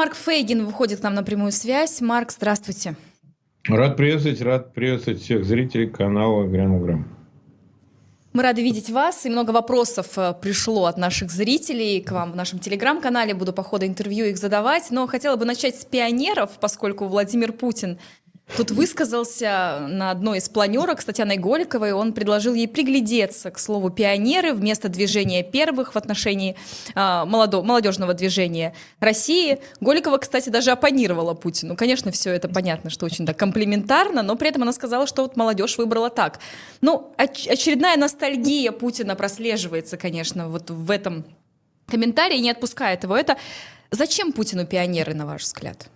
Марк Фейгин выходит к нам на прямую связь. Марк, здравствуйте. Рад приветствовать, рад приветствовать всех зрителей канала Грям Мы рады видеть вас, и много вопросов э, пришло от наших зрителей к вам в нашем телеграм-канале. Буду по ходу интервью их задавать, но хотела бы начать с пионеров, поскольку Владимир Путин Тут высказался на одной из планерок с Татьяной Голиковой. Он предложил ей приглядеться к слову «пионеры» вместо движения первых в отношении а, молодо, молодежного движения России. Голикова, кстати, даже оппонировала Путину. Конечно, все это понятно, что очень да, комплементарно, но при этом она сказала, что вот молодежь выбрала так. Ну, оч- очередная ностальгия Путина прослеживается, конечно, вот в этом комментарии, не отпускает его. Это Зачем Путину пионеры, на ваш взгляд?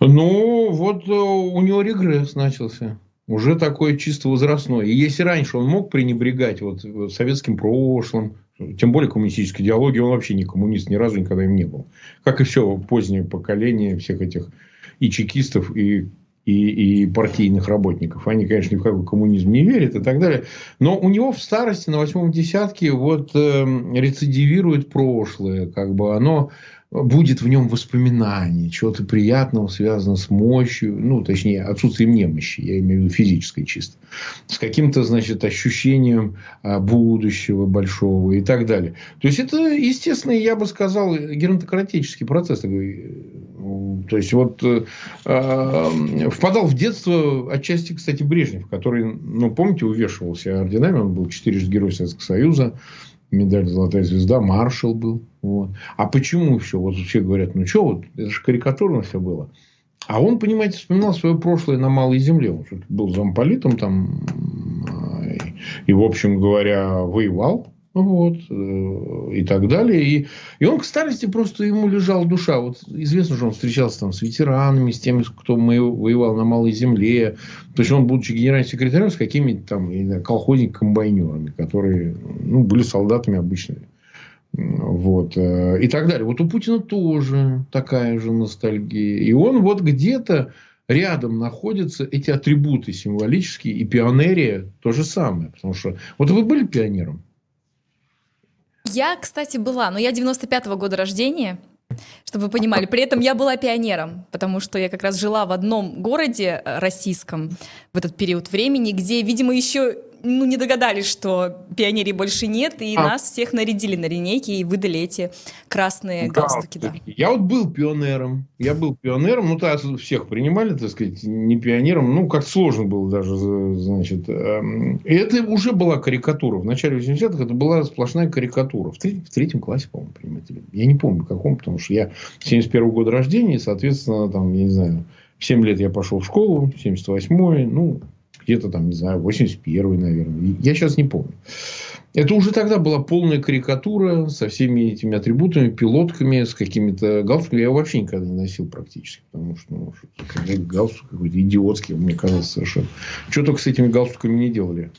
Ну, вот э, у него регресс начался. Уже такой чисто возрастной. И если раньше он мог пренебрегать вот советским прошлым, тем более коммунистической идеологии, он вообще не коммунист, ни разу никогда им не был. Как и все позднее поколение всех этих и чекистов, и и, и партийных работников. Они, конечно, ни в какой коммунизм не верят и так далее. Но у него в старости, на восьмом десятке, вот э, рецидивирует прошлое. Как бы оно будет в нем воспоминание, чего-то приятного, связанного с мощью, ну, точнее, отсутствием немощи, я имею в виду физической чисто, с каким-то, значит, ощущением а, будущего большого и так далее. То есть, это, естественно, я бы сказал, геронтократический процесс. То есть, вот э, э, впадал в детство отчасти, кстати, Брежнев, который, ну, помните, увешивался орденами, он был четырежды Герой Советского Союза, медаль «Золотая звезда», маршал был. Вот. А почему все? Вот все говорят, ну что, вот, это же карикатурно все было. А он, понимаете, вспоминал свое прошлое на Малой Земле. Он был замполитом там и, в общем говоря, воевал вот, э, и так далее. И, и он к старости просто ему лежала душа. Вот известно, что он встречался там с ветеранами, с теми, кто воевал на Малой Земле. То есть, он, будучи генеральным секретарем, с какими-то там колхозник-комбайнерами, которые ну, были солдатами обычными. Вот. Э, и так далее. Вот у Путина тоже такая же ностальгия. И он вот где-то рядом находятся эти атрибуты символические. И пионерия то же самое. Потому что... Вот вы были пионером? Я, кстати, была, но я 95-го года рождения, чтобы вы понимали. При этом я была пионером, потому что я как раз жила в одном городе э, российском в этот период времени, где, видимо, еще ну, не догадались, что пионерий больше нет, и а. нас всех нарядили на линейке и выдали эти красные да, галстуки. Да. Я вот был пионером. Я был пионером, ну, то всех принимали, так сказать, не пионером. Ну, как сложно было даже, значит. Эм, и это уже была карикатура. В начале 80-х это была сплошная карикатура. В, треть, в третьем классе, по-моему, понимаете. Я не помню, каком, потому что я 71 года рождения, соответственно, там, я не знаю, в 7 лет я пошел в школу, 78-й, ну, где-то там, не знаю, 81 наверное. Я сейчас не помню. Это уже тогда была полная карикатура со всеми этими атрибутами, пилотками, с какими-то галстуками. Я вообще никогда не носил практически. Потому что ну, галстук какой-то идиотский, мне казалось совершенно. Что только с этими галстуками не делали.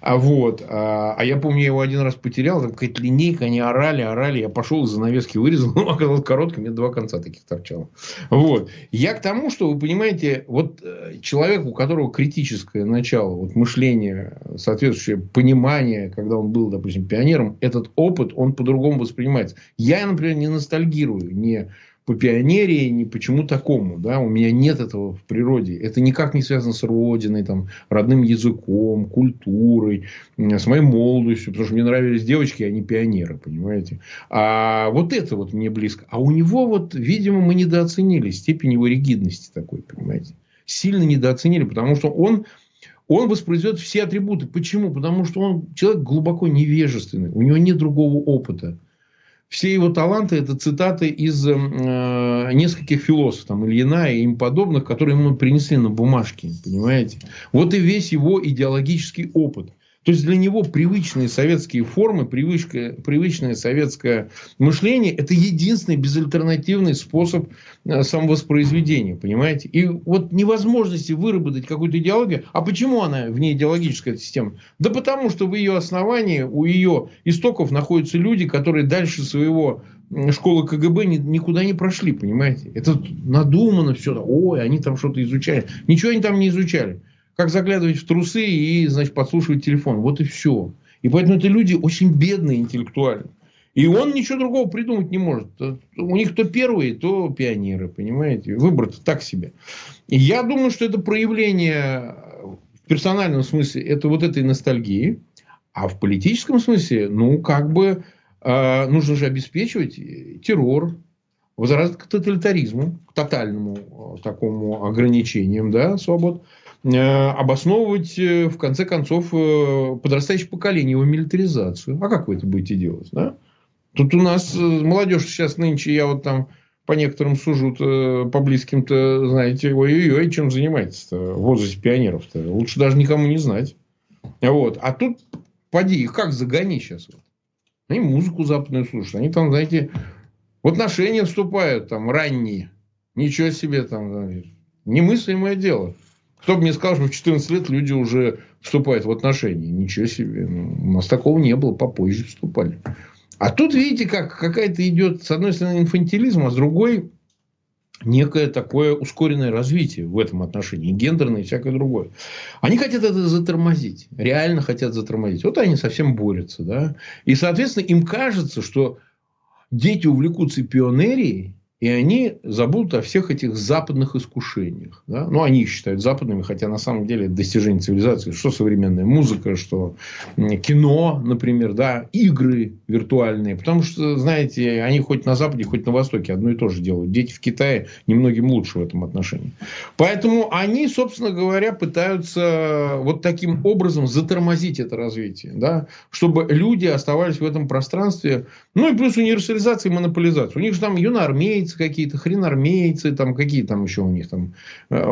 А вот, а, а я помню, я его один раз потерял, там какая-то линейка, они орали, орали, я пошел из занавески вырезал, но оказалось коротким, мне два конца таких торчало. Вот. Я к тому, что вы понимаете, вот э, человек, у которого критическое начало, вот мышление, соответствующее понимание, когда он был, допустим, пионером, этот опыт, он по-другому воспринимается. Я, например, не ностальгирую, не по пионерии, ни почему такому. Да? У меня нет этого в природе. Это никак не связано с родиной, там, родным языком, культурой, с моей молодостью. Потому что мне нравились девочки, а не пионеры, понимаете. А вот это вот мне близко. А у него вот, видимо, мы недооценили степень его ригидности такой, понимаете. Сильно недооценили, потому что он он воспроизведет все атрибуты. Почему? Потому что он человек глубоко невежественный. У него нет другого опыта. Все его таланты – это цитаты из эм, э, нескольких философов, там, Ильина и им подобных, которые ему принесли на бумажке, понимаете? Вот и весь его идеологический опыт. То есть для него привычные советские формы, привычка, привычное советское мышление – это единственный безальтернативный способ э, самовоспроизведения, понимаете? И вот невозможности выработать какую-то идеологию. А почему она вне идеологическая система? Да потому что в ее основании, у ее истоков находятся люди, которые дальше своего школы КГБ никуда не прошли, понимаете? Это надумано все. Ой, они там что-то изучали. Ничего они там не изучали как заглядывать в трусы и, значит, подслушивать телефон. Вот и все. И поэтому это люди очень бедные интеллектуально. И он ничего другого придумать не может. У них то первые, то пионеры, понимаете? Выбор-то так себе. И я думаю, что это проявление в персональном смысле это вот этой ностальгии, а в политическом смысле, ну, как бы э, нужно же обеспечивать террор, возврат к тоталитаризму, к тотальному э, такому ограничениям да, свобод, э, обосновывать, э, в конце концов, э, подрастающее поколение, его милитаризацию. А как вы это будете делать? Да? Тут у нас э, молодежь сейчас нынче, я вот там по некоторым сужу по близким-то, знаете, ой-ой-ой, чем занимается-то в пионеров-то. Лучше даже никому не знать. Вот. А тут, поди, их как загони сейчас. Они музыку западную слушают. Они там, знаете, в отношения вступают там ранние. Ничего себе там. Немыслимое дело. Кто бы мне сказал, что в 14 лет люди уже вступают в отношения. Ничего себе. Ну, у нас такого не было. Попозже вступали. А тут, видите, как какая-то идет, с одной стороны, инфантилизм, а с другой некое такое ускоренное развитие в этом отношении, гендерное и всякое другое. Они хотят это затормозить, реально хотят затормозить. Вот они совсем борются. Да? И, соответственно, им кажется, что дети увлекутся пионерией, и они забудут о всех этих западных искушениях. Да? Ну, они их считают западными, хотя на самом деле это достижение цивилизации. Что современная музыка, что кино, например, да, игры виртуальные. Потому что, знаете, они хоть на Западе, хоть на Востоке одно и то же делают. Дети в Китае немногим лучше в этом отношении. Поэтому они, собственно говоря, пытаются вот таким образом затормозить это развитие. Да? Чтобы люди оставались в этом пространстве. Ну, и плюс универсализация и монополизация. У них же там юноармейцы, армейцы какие-то, хренармейцы, там какие там еще у них там, э,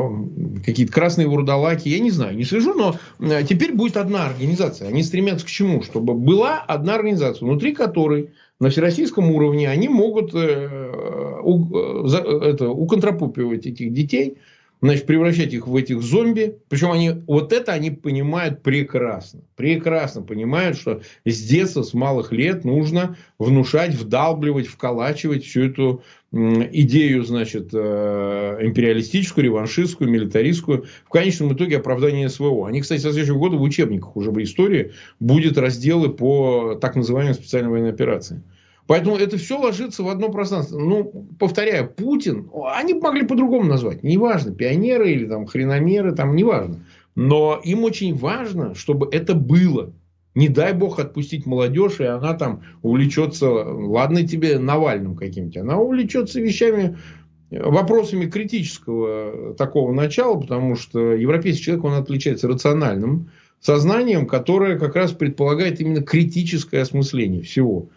какие-то красные вурдалаки, я не знаю, не слежу, но э, теперь будет одна организация. Они стремятся к чему? Чтобы была одна организация, внутри которой на всероссийском уровне они могут э, у, за, это, уконтропупивать этих детей, значит, превращать их в этих зомби. Причем они, вот это они понимают прекрасно. Прекрасно понимают, что с детства, с малых лет нужно внушать, вдалбливать, вколачивать всю эту идею, значит, э, империалистическую, реваншистскую, милитаристскую, в конечном итоге оправдание СВО. Они, кстати, со следующего года в учебниках уже в истории будет разделы по так называемой специальной военной операции. Поэтому это все ложится в одно пространство. Ну, повторяю, Путин, они могли по-другому назвать. Неважно, пионеры или там хреномеры, там неважно. Но им очень важно, чтобы это было. Не дай бог отпустить молодежь, и она там увлечется, ладно тебе Навальным каким-то, она увлечется вещами, вопросами критического такого начала, потому что европейский человек, он отличается рациональным сознанием, которое как раз предполагает именно критическое осмысление всего.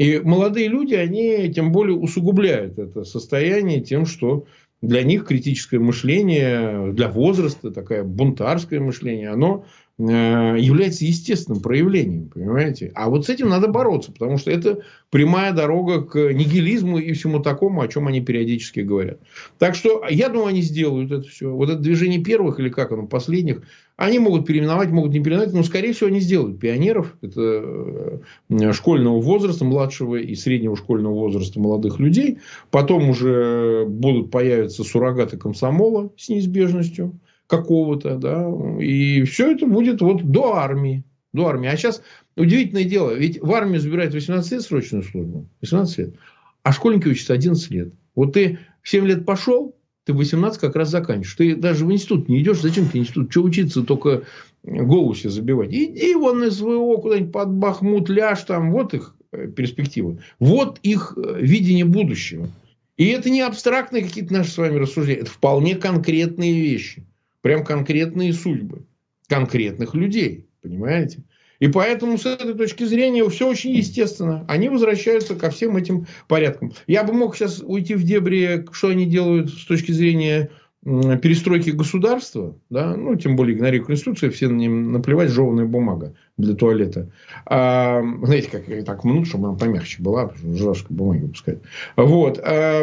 И молодые люди, они тем более усугубляют это состояние тем, что для них критическое мышление, для возраста, такое бунтарское мышление, оно является естественным проявлением, понимаете? А вот с этим надо бороться, потому что это прямая дорога к нигилизму и всему такому, о чем они периодически говорят. Так что я думаю, они сделают это все. Вот это движение первых или как оно, последних, они могут переименовать, могут не переименовать, но, скорее всего, они сделают пионеров. Это э, школьного возраста, младшего и среднего школьного возраста молодых людей. Потом уже будут появиться суррогаты комсомола с неизбежностью какого-то, да, и все это будет вот до армии, до армии. А сейчас удивительное дело, ведь в армию забирают 18 лет срочную службу, 18 лет, а школьники учатся 11 лет. Вот ты в 7 лет пошел, ты 18 как раз заканчиваешь. Ты даже в институт не идешь. Зачем тебе институт? Что учиться, только голову себе забивать? Иди вон из СВО куда-нибудь под Бахмут, ляж там. Вот их э, перспективы. Вот их э, видение будущего. И это не абстрактные какие-то наши с вами рассуждения. Это вполне конкретные вещи. Прям конкретные судьбы конкретных людей. Понимаете? И поэтому с этой точки зрения все очень естественно. Они возвращаются ко всем этим порядкам. Я бы мог сейчас уйти в дебри, что они делают с точки зрения перестройки государства, да, ну, тем более игнорируя Конституцию, все на ним наплевать, жеванная бумага для туалета. А, знаете, как так мнут, чтобы она помягче была, жесткой бумаги выпускать. Вот. А,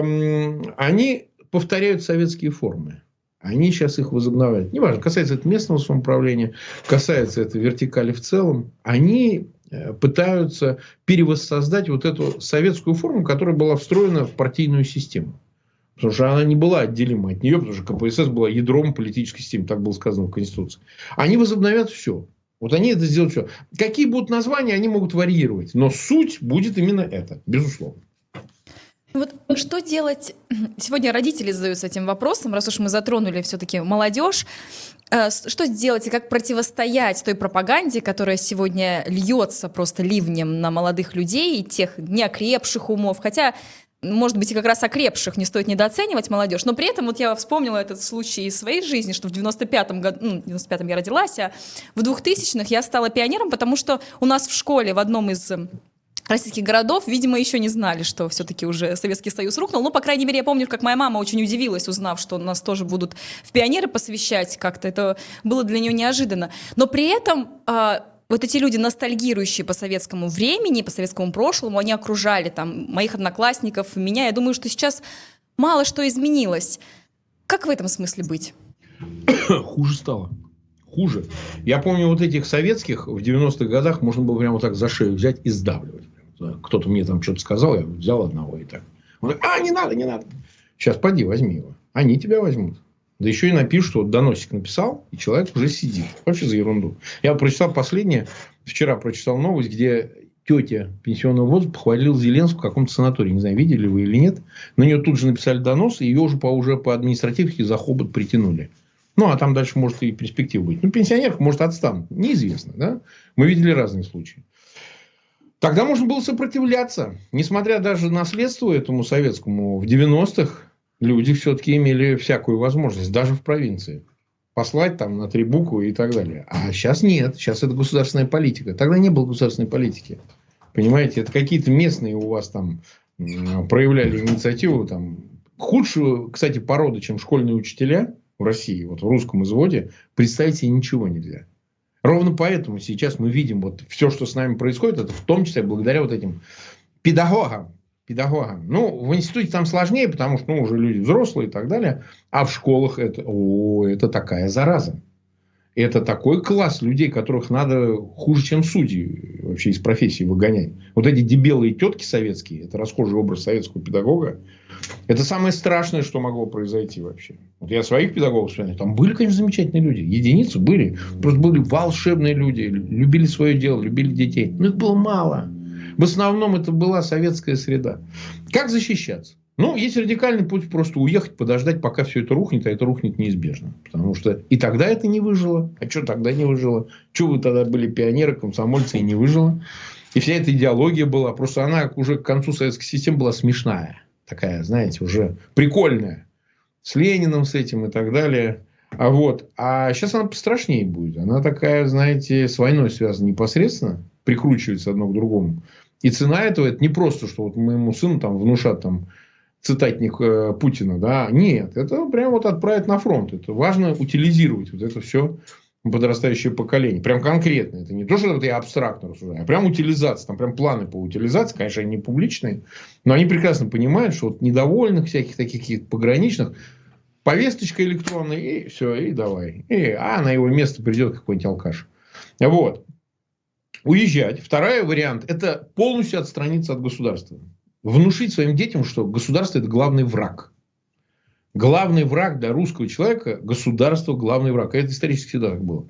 они повторяют советские формы. Они сейчас их возобновляют. Неважно, касается это местного самоуправления, касается это вертикали в целом. Они э, пытаются перевоссоздать вот эту советскую форму, которая была встроена в партийную систему. Потому что она не была отделима от нее, потому что КПСС была ядром политической системы, так было сказано в Конституции. Они возобновят все. Вот они это сделают все. Какие будут названия, они могут варьировать. Но суть будет именно это, безусловно. Вот что делать? Сегодня родители задаются этим вопросом, раз уж мы затронули все-таки молодежь. Э, что сделать и как противостоять той пропаганде, которая сегодня льется просто ливнем на молодых людей, тех неокрепших умов? Хотя может быть, и как раз окрепших не стоит недооценивать молодежь, но при этом вот я вспомнила этот случай из своей жизни, что в 95-м году, ну, в 95-м я родилась, а в 2000-х я стала пионером, потому что у нас в школе в одном из российских городов, видимо, еще не знали, что все-таки уже Советский Союз рухнул. Ну, по крайней мере, я помню, как моя мама очень удивилась, узнав, что нас тоже будут в пионеры посвящать как-то. Это было для нее неожиданно. Но при этом э, вот эти люди, ностальгирующие по советскому времени, по советскому прошлому, они окружали там моих одноклассников, меня. Я думаю, что сейчас мало что изменилось. Как в этом смысле быть? Хуже стало. Хуже. Я помню вот этих советских в 90-х годах можно было прямо вот так за шею взять и сдавливать кто-то мне там что-то сказал, я взял одного и так. Он говорит, а, не надо, не надо. Сейчас поди, возьми его. Они тебя возьмут. Да еще и напишут, что вот доносик написал, и человек уже сидит. Вообще за ерунду. Я прочитал последнее, вчера прочитал новость, где тетя пенсионного возраста похвалила Зеленскую в каком-то санатории. Не знаю, видели вы или нет. На нее тут же написали донос, и ее уже по, уже по административке за хобот притянули. Ну, а там дальше может и перспектив быть. Ну, пенсионеров, может, отстанут. Неизвестно. Да? Мы видели разные случаи. Тогда можно было сопротивляться. Несмотря даже на следство этому советскому, в 90-х люди все-таки имели всякую возможность, даже в провинции. Послать там на три буквы и так далее. А сейчас нет. Сейчас это государственная политика. Тогда не было государственной политики. Понимаете, это какие-то местные у вас там проявляли инициативу. Там, худшую, кстати, породу, чем школьные учителя в России, вот в русском изводе, представить себе ничего нельзя. Ровно поэтому сейчас мы видим вот все, что с нами происходит, это в том числе благодаря вот этим педагогам. Педагогам. Ну, в институте там сложнее, потому что ну, уже люди взрослые и так далее. А в школах это, о, это такая зараза. Это такой класс людей, которых надо хуже, чем судьи вообще из профессии выгонять. Вот эти дебелые тетки советские, это расхожий образ советского педагога, это самое страшное, что могло произойти вообще. Вот я своих педагогов вспоминаю. Там были, конечно, замечательные люди. Единицы были. Просто были волшебные люди. Любили свое дело, любили детей. Но их было мало. В основном это была советская среда. Как защищаться? Ну, есть радикальный путь просто уехать, подождать, пока все это рухнет, а это рухнет неизбежно. Потому что и тогда это не выжило. А что тогда не выжило? Что вы тогда были пионеры, комсомольцы и не выжило? И вся эта идеология была. Просто она уже к концу советской системы была смешная такая, знаете, уже прикольная. С Лениным с этим и так далее. А вот. А сейчас она пострашнее будет. Она такая, знаете, с войной связана непосредственно. Прикручивается одно к другому. И цена этого, это не просто, что вот моему сыну там внушат там цитатник э, Путина, да, нет, это прям вот отправить на фронт, это важно утилизировать вот это все подрастающее поколение. Прям конкретно. Это не то, что я абстрактно рассуждаю, а прям утилизация. Там прям планы по утилизации, конечно, они не публичные, но они прекрасно понимают, что вот недовольных всяких таких каких пограничных повесточка электронная, и все, и давай. И, а на его место придет какой-нибудь алкаш. Вот. Уезжать. Второй вариант – это полностью отстраниться от государства. Внушить своим детям, что государство – это главный враг. Главный враг для русского человека – государство, главный враг. Это исторически всегда так было.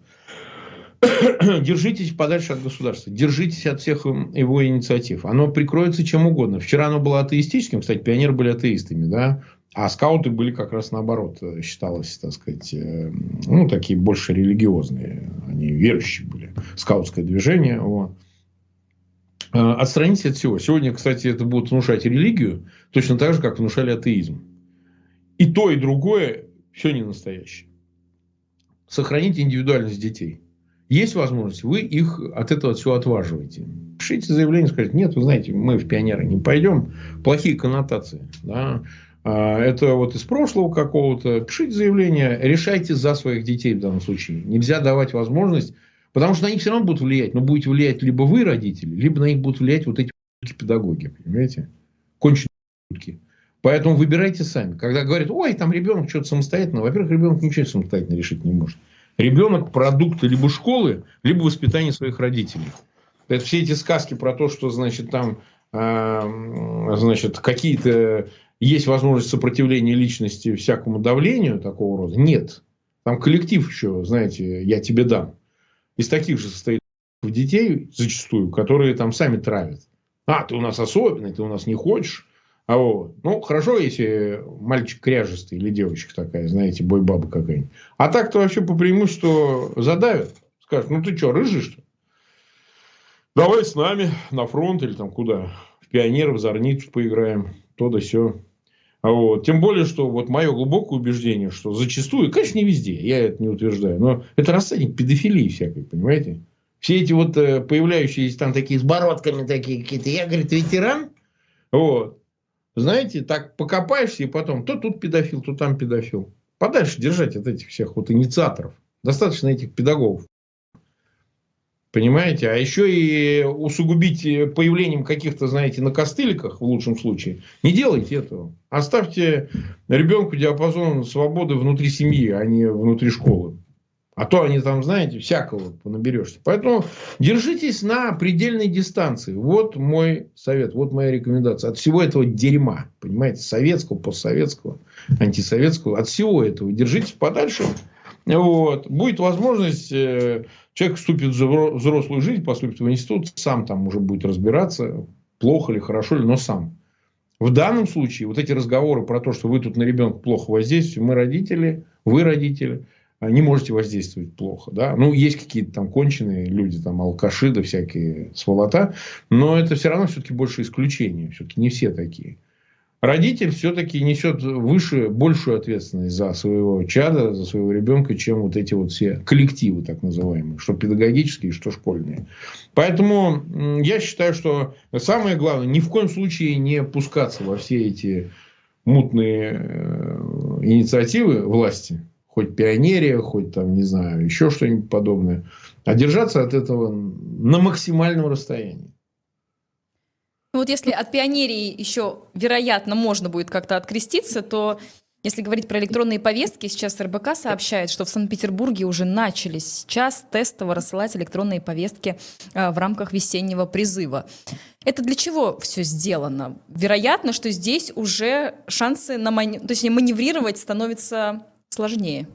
Держитесь подальше от государства. Держитесь от всех его инициатив. Оно прикроется чем угодно. Вчера оно было атеистическим. Кстати, пионеры были атеистами. Да? А скауты были как раз наоборот. Считалось, так сказать, э, ну, такие больше религиозные. Они верующие были. Скаутское движение. Вот. Э, отстранитесь от всего. Сегодня, кстати, это будут внушать религию. Точно так же, как внушали атеизм. И то, и другое все не настоящее. Сохраните индивидуальность детей. Есть возможность, вы их от этого все отваживаете. Пишите заявление, скажите, нет, вы знаете, мы в пионеры не пойдем. Плохие коннотации. Да? А, это вот из прошлого какого-то. Пишите заявление, решайте за своих детей в данном случае. Нельзя давать возможность, потому что на них все равно будут влиять. Но будете влиять либо вы, родители, либо на них будут влиять вот эти педагоги. Понимаете? Конченые Поэтому выбирайте сами. Когда говорят, ой, там ребенок что-то самостоятельно. Во-первых, ребенок ничего самостоятельно решить не может. Ребенок продукт либо школы, либо воспитания своих родителей. Это все эти сказки про то, что, значит, там, э, значит, какие-то есть возможность сопротивления личности всякому давлению такого рода. Нет. Там коллектив еще, знаете, я тебе дам. Из таких же состоит детей зачастую, которые там сами травят. А, ты у нас особенный, ты у нас не хочешь. А вот. Ну, хорошо, если мальчик кряжестый или девочка такая, знаете, бой-баба какая-нибудь. А так-то вообще по преимуществу задавят. Скажут, ну ты что, рыжий что Давай с нами на фронт или там куда. В пионеров, зорницу поиграем. То да все. Вот. Тем более, что вот мое глубокое убеждение, что зачастую, конечно, не везде, я это не утверждаю, но это рассадник педофилии всякой, понимаете? Все эти вот э, появляющиеся там такие с бородками такие какие-то, я, говорит, ветеран, вот. Знаете, так покопаешься и потом, то тут педофил, то там педофил. Подальше держать от этих всех вот инициаторов. Достаточно этих педагогов. Понимаете? А еще и усугубить появлением каких-то, знаете, на костыликах, в лучшем случае. Не делайте этого. Оставьте ребенку диапазон свободы внутри семьи, а не внутри школы. А то они там, знаете, всякого понаберешься. Поэтому держитесь на предельной дистанции. Вот мой совет, вот моя рекомендация. От всего этого дерьма, понимаете, советского, постсоветского, антисоветского, от всего этого держитесь подальше. Вот. Будет возможность, э, человек вступит в взрослую жизнь, поступит в институт, сам там уже будет разбираться, плохо ли, хорошо ли, но сам. В данном случае вот эти разговоры про то, что вы тут на ребенка плохо воздействуете, мы родители, вы родители, а, не можете воздействовать плохо. Да? Ну, есть какие-то там конченые люди, там алкаши да всякие сволота, но это все равно все-таки больше исключение. Все-таки не все такие родитель все-таки несет выше, большую ответственность за своего чада, за своего ребенка, чем вот эти вот все коллективы, так называемые, что педагогические, что школьные. Поэтому я считаю, что самое главное, ни в коем случае не пускаться во все эти мутные э, инициативы власти, хоть пионерия, хоть там, не знаю, еще что-нибудь подобное, а держаться от этого на максимальном расстоянии. Ну вот если от пионерии еще, вероятно, можно будет как-то откреститься, то если говорить про электронные повестки, сейчас РБК сообщает, что в Санкт-Петербурге уже начали сейчас тестово рассылать электронные повестки а, в рамках весеннего призыва. Это для чего все сделано? Вероятно, что здесь уже шансы на мани... то есть маневрировать становится сложнее.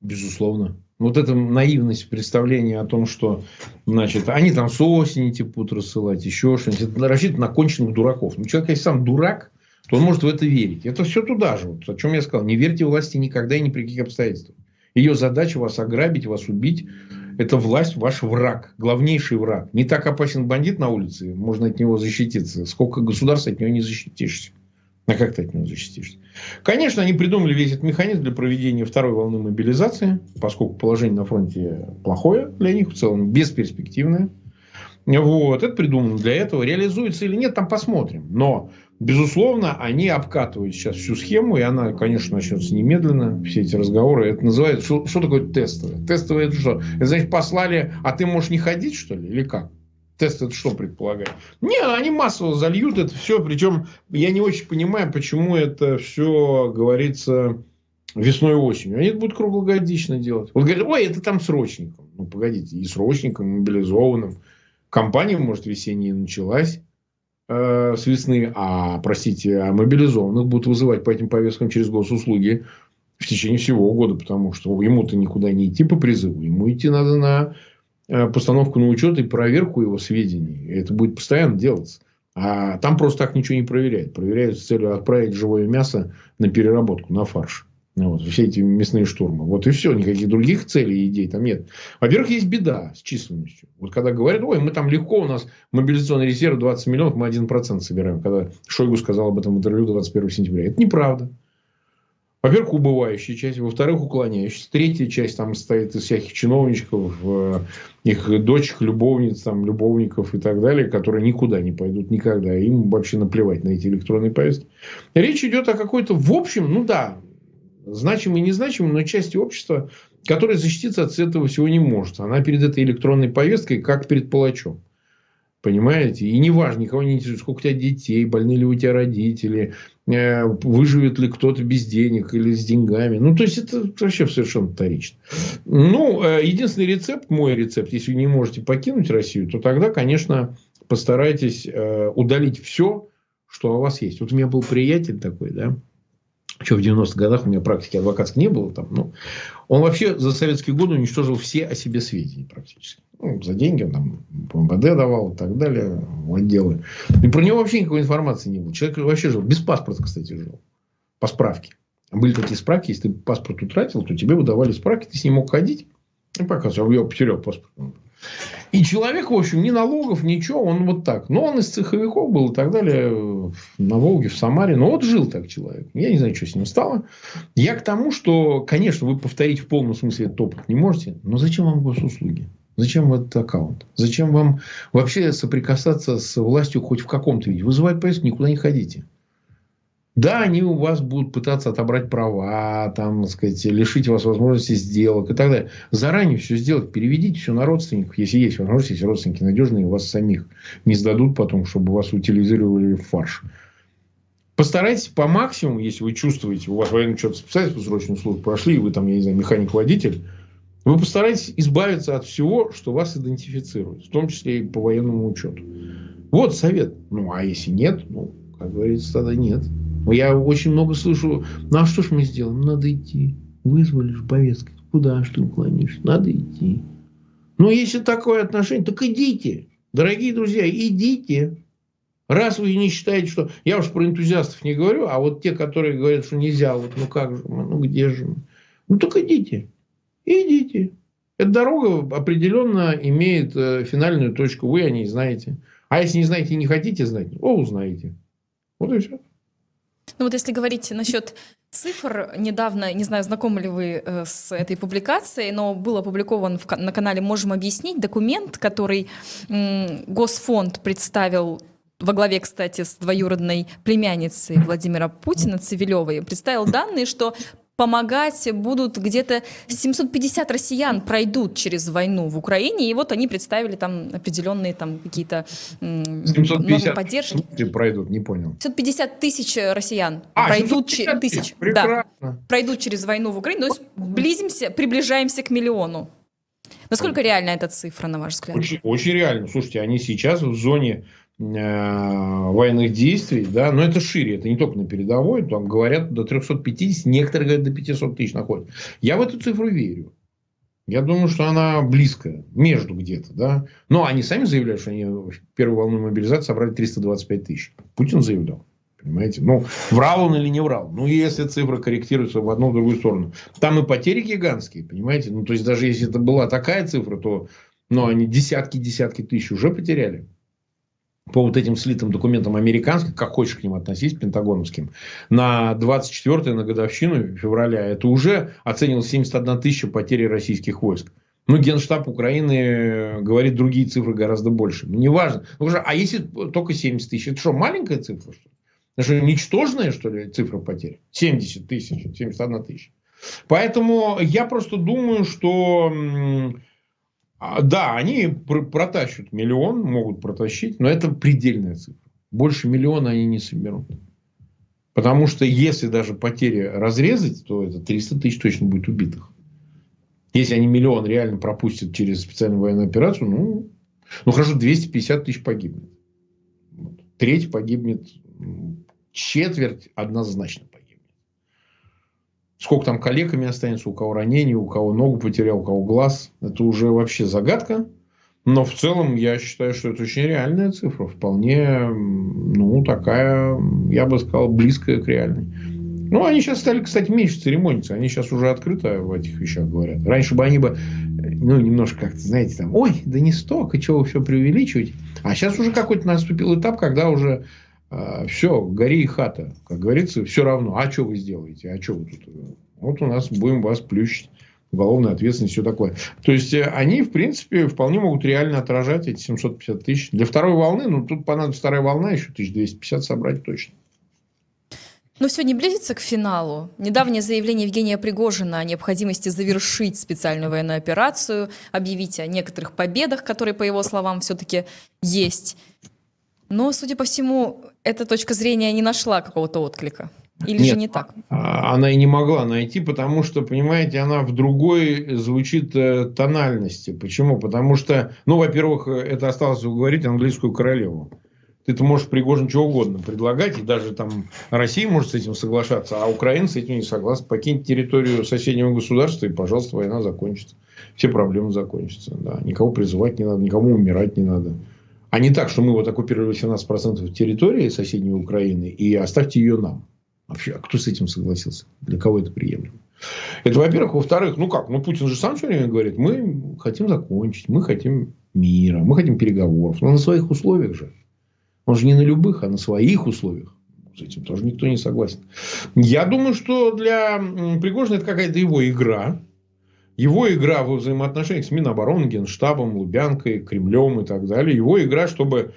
Безусловно. Вот эта наивность представления о том, что значит, они там с осени типа будут рассылать, еще что-нибудь. Это рассчитано на конченных дураков. Ну, человек, если сам дурак, то он может в это верить. Это все туда же. Вот, о чем я сказал. Не верьте власти никогда и ни при каких обстоятельствах. Ее задача вас ограбить, вас убить. Это власть ваш враг, главнейший враг. Не так опасен бандит на улице, можно от него защититься. Сколько государства от него не защитишься. А как ты от него защитишься? Конечно, они придумали весь этот механизм для проведения второй волны мобилизации, поскольку положение на фронте плохое для них, в целом бесперспективное. Вот, это придумано для этого. Реализуется или нет, там посмотрим. Но, безусловно, они обкатывают сейчас всю схему, и она, конечно, начнется немедленно. Все эти разговоры. Это называется... Что, что такое тестовое? Тестовое это что? Это значит, послали, а ты можешь не ходить, что ли? Или как? Тест это что предполагает? Не, они массово зальют это все. Причем я не очень понимаю, почему это все говорится весной и осенью. Они это будут круглогодично делать. Вот говорят, ой, это там срочником. Ну, погодите, и срочником, и мобилизованным. Компания, может, весенняя началась э, с весны, а, простите, а мобилизованных будут вызывать по этим повесткам через госуслуги в течение всего года, потому что ему-то никуда не идти по призыву, ему идти надо на постановку на учет и проверку его сведений. Это будет постоянно делаться. А там просто так ничего не проверяют. Проверяют с целью отправить живое мясо на переработку, на фарш. Ну вот, все эти мясные штурмы. Вот и все. Никаких других целей и идей там нет. Во-первых, есть беда с численностью. Вот когда говорят, ой, мы там легко, у нас мобилизационный резерв 20 миллионов, мы 1% собираем. Когда Шойгу сказал об этом в интервью 21 сентября. Это неправда. Во-первых, убывающая часть, во-вторых, уклоняющаяся. Третья часть там состоит из всяких чиновничков, э, их дочек, любовниц, там, любовников и так далее, которые никуда не пойдут никогда. Им вообще наплевать на эти электронные повестки. Речь идет о какой-то, в общем, ну да, значимой и незначимой, но части общества, которая защититься от этого всего не может. Она перед этой электронной повесткой как перед палачом. Понимаете? И не важно, никого не интересует, сколько у тебя детей, больны ли у тебя родители, э, выживет ли кто-то без денег или с деньгами. Ну, то есть, это вообще совершенно вторично. Ну, э, единственный рецепт, мой рецепт, если вы не можете покинуть Россию, то тогда, конечно, постарайтесь э, удалить все, что у вас есть. Вот у меня был приятель такой, да, еще в 90-х годах у меня практики адвокатской не было там, ну, он вообще за советские годы уничтожил все о себе сведения практически. Ну, за деньги он там МВД давал и так далее, в отделы. И про него вообще никакой информации не было. Человек вообще жил, без паспорта, кстати, жил. По справке. Были такие справки, если ты паспорт утратил, то тебе выдавали справки, ты с ним мог ходить. И показывал, я потерял паспорт. И человек, в общем, ни налогов, ничего, он вот так. Но он из цеховиков был и так далее, на Волге, в Самаре. Но вот жил так человек. Я не знаю, что с ним стало. Я к тому, что, конечно, вы повторить в полном смысле этот опыт не можете. Но зачем вам госуслуги? Зачем вам этот аккаунт? Зачем вам вообще соприкасаться с властью хоть в каком-то виде? Вызывать поездку, никуда не ходите. Да, они у вас будут пытаться отобрать права, там, сказать, лишить вас возможности сделок и так далее. Заранее все сделать, переведите все на родственников, если есть возможность, если родственники надежные, вас самих не сдадут потом, чтобы вас утилизировали в фарш. Постарайтесь по максимуму, если вы чувствуете, у вас военный учет специалист срочную службу прошли, и вы там, я не знаю, механик-водитель, вы постарайтесь избавиться от всего, что вас идентифицирует, в том числе и по военному учету. Вот совет. Ну, а если нет, ну, как говорится, тогда нет. Я очень много слышу, ну а что ж мы сделаем? Надо идти. Вызвали же повестку. Куда что ты уклонишься? Надо идти. Ну, если такое отношение, так идите. Дорогие друзья, идите. Раз вы не считаете, что... Я уж про энтузиастов не говорю, а вот те, которые говорят, что нельзя, вот ну как же мы, ну где же мы? Ну, так идите. Идите. Эта дорога определенно имеет э, финальную точку. Вы о ней знаете. А если не знаете и не хотите знать, о, узнаете. Вот и все. Ну вот если говорить насчет цифр, недавно, не знаю, знакомы ли вы э, с этой публикацией, но был опубликован в, на канале «Можем объяснить» документ, который Госфонд представил во главе, кстати, с двоюродной племянницей Владимира Путина, Цивилевой, представил данные, что помогать будут где-то 750 россиян пройдут через войну в Украине, и вот они представили там определенные там какие-то нормы поддержки. пройдут, не понял. 750 тысяч россиян а, пройдут, тысяч, да, пройдут через войну в Украине, то есть близимся, приближаемся к миллиону. Насколько реальна эта цифра, на ваш взгляд? Очень, очень реально. Слушайте, они сейчас в зоне военных действий, да, но это шире, это не только на передовой, там говорят до 350, некоторые говорят до 500 тысяч находят. Я в эту цифру верю. Я думаю, что она близкая, между где-то, да. Но они сами заявляют, что они в первую волну мобилизации собрали 325 тысяч. Путин заявлял. Понимаете? Ну, врал он или не врал? Ну, если цифра корректируется в одну, в другую сторону. Там и потери гигантские, понимаете? Ну, то есть, даже если это была такая цифра, то ну, они десятки-десятки тысяч уже потеряли по вот этим слитым документам американским, как хочешь к ним относись, пентагоновским, на 24 на годовщину февраля, это уже оценил 71 тысяча потери российских войск. Ну, Генштаб Украины говорит другие цифры гораздо больше. Ну, неважно. Ну, а если только 70 тысяч, это что, маленькая цифра? Что ли? Это что, ничтожная, что ли, цифра потерь? 70 тысяч, 71 тысяча. Поэтому я просто думаю, что да, они протащат миллион, могут протащить, но это предельная цифра. Больше миллиона они не соберут. Потому что если даже потери разрезать, то это 300 тысяч точно будет убитых. Если они миллион реально пропустят через специальную военную операцию, ну, ну хорошо, 250 тысяч погибнет. Треть погибнет, четверть однозначно Сколько там коллегами останется, у кого ранение, у кого ногу потерял, у кого глаз. Это уже вообще загадка. Но в целом я считаю, что это очень реальная цифра. Вполне, ну, такая, я бы сказал, близкая к реальной. Ну, они сейчас стали, кстати, меньше церемониться. Они сейчас уже открыто в этих вещах говорят. Раньше бы они бы, ну, немножко как-то, знаете, там, ой, да не столько, чего вы все преувеличиваете. А сейчас уже какой-то наступил этап, когда уже все, гори и хата, как говорится, все равно. А что вы сделаете? А что вы тут? Вот у нас будем вас плющить. Уголовная ответственность, все такое. То есть, э, они, в принципе, вполне могут реально отражать эти 750 тысяч. Для второй волны, ну, тут понадобится вторая волна, еще 1250 собрать точно. Но все не близится к финалу. Недавнее заявление Евгения Пригожина о необходимости завершить специальную военную операцию, объявить о некоторых победах, которые, по его словам, все-таки есть. Но, судя по всему, эта точка зрения не нашла какого-то отклика. Или Нет, же не так? А, она и не могла найти, потому что, понимаете, она в другой звучит э, тональности. Почему? Потому что, ну, во-первых, это осталось говорить английскую королеву. Ты-то можешь Пригожин чего угодно предлагать, и даже там Россия может с этим соглашаться, а Украина с этим не согласна. Покиньте территорию соседнего государства, и, пожалуйста, война закончится. Все проблемы закончатся. Да. Никого призывать не надо, никому умирать не надо. А не так, что мы вот оккупировали 17% территории соседней Украины, и оставьте ее нам. Вообще, а кто с этим согласился? Для кого это приемлемо? Это, во-первых. Во-вторых, ну как, ну Путин же сам все время говорит, мы хотим закончить, мы хотим мира, мы хотим переговоров. Но на своих условиях же. Он же не на любых, а на своих условиях. С этим тоже никто не согласен. Я думаю, что для Пригожина это какая-то его игра. Его игра во взаимоотношениях с Минобороны, Генштабом, Лубянкой, Кремлем и так далее. Его игра, чтобы...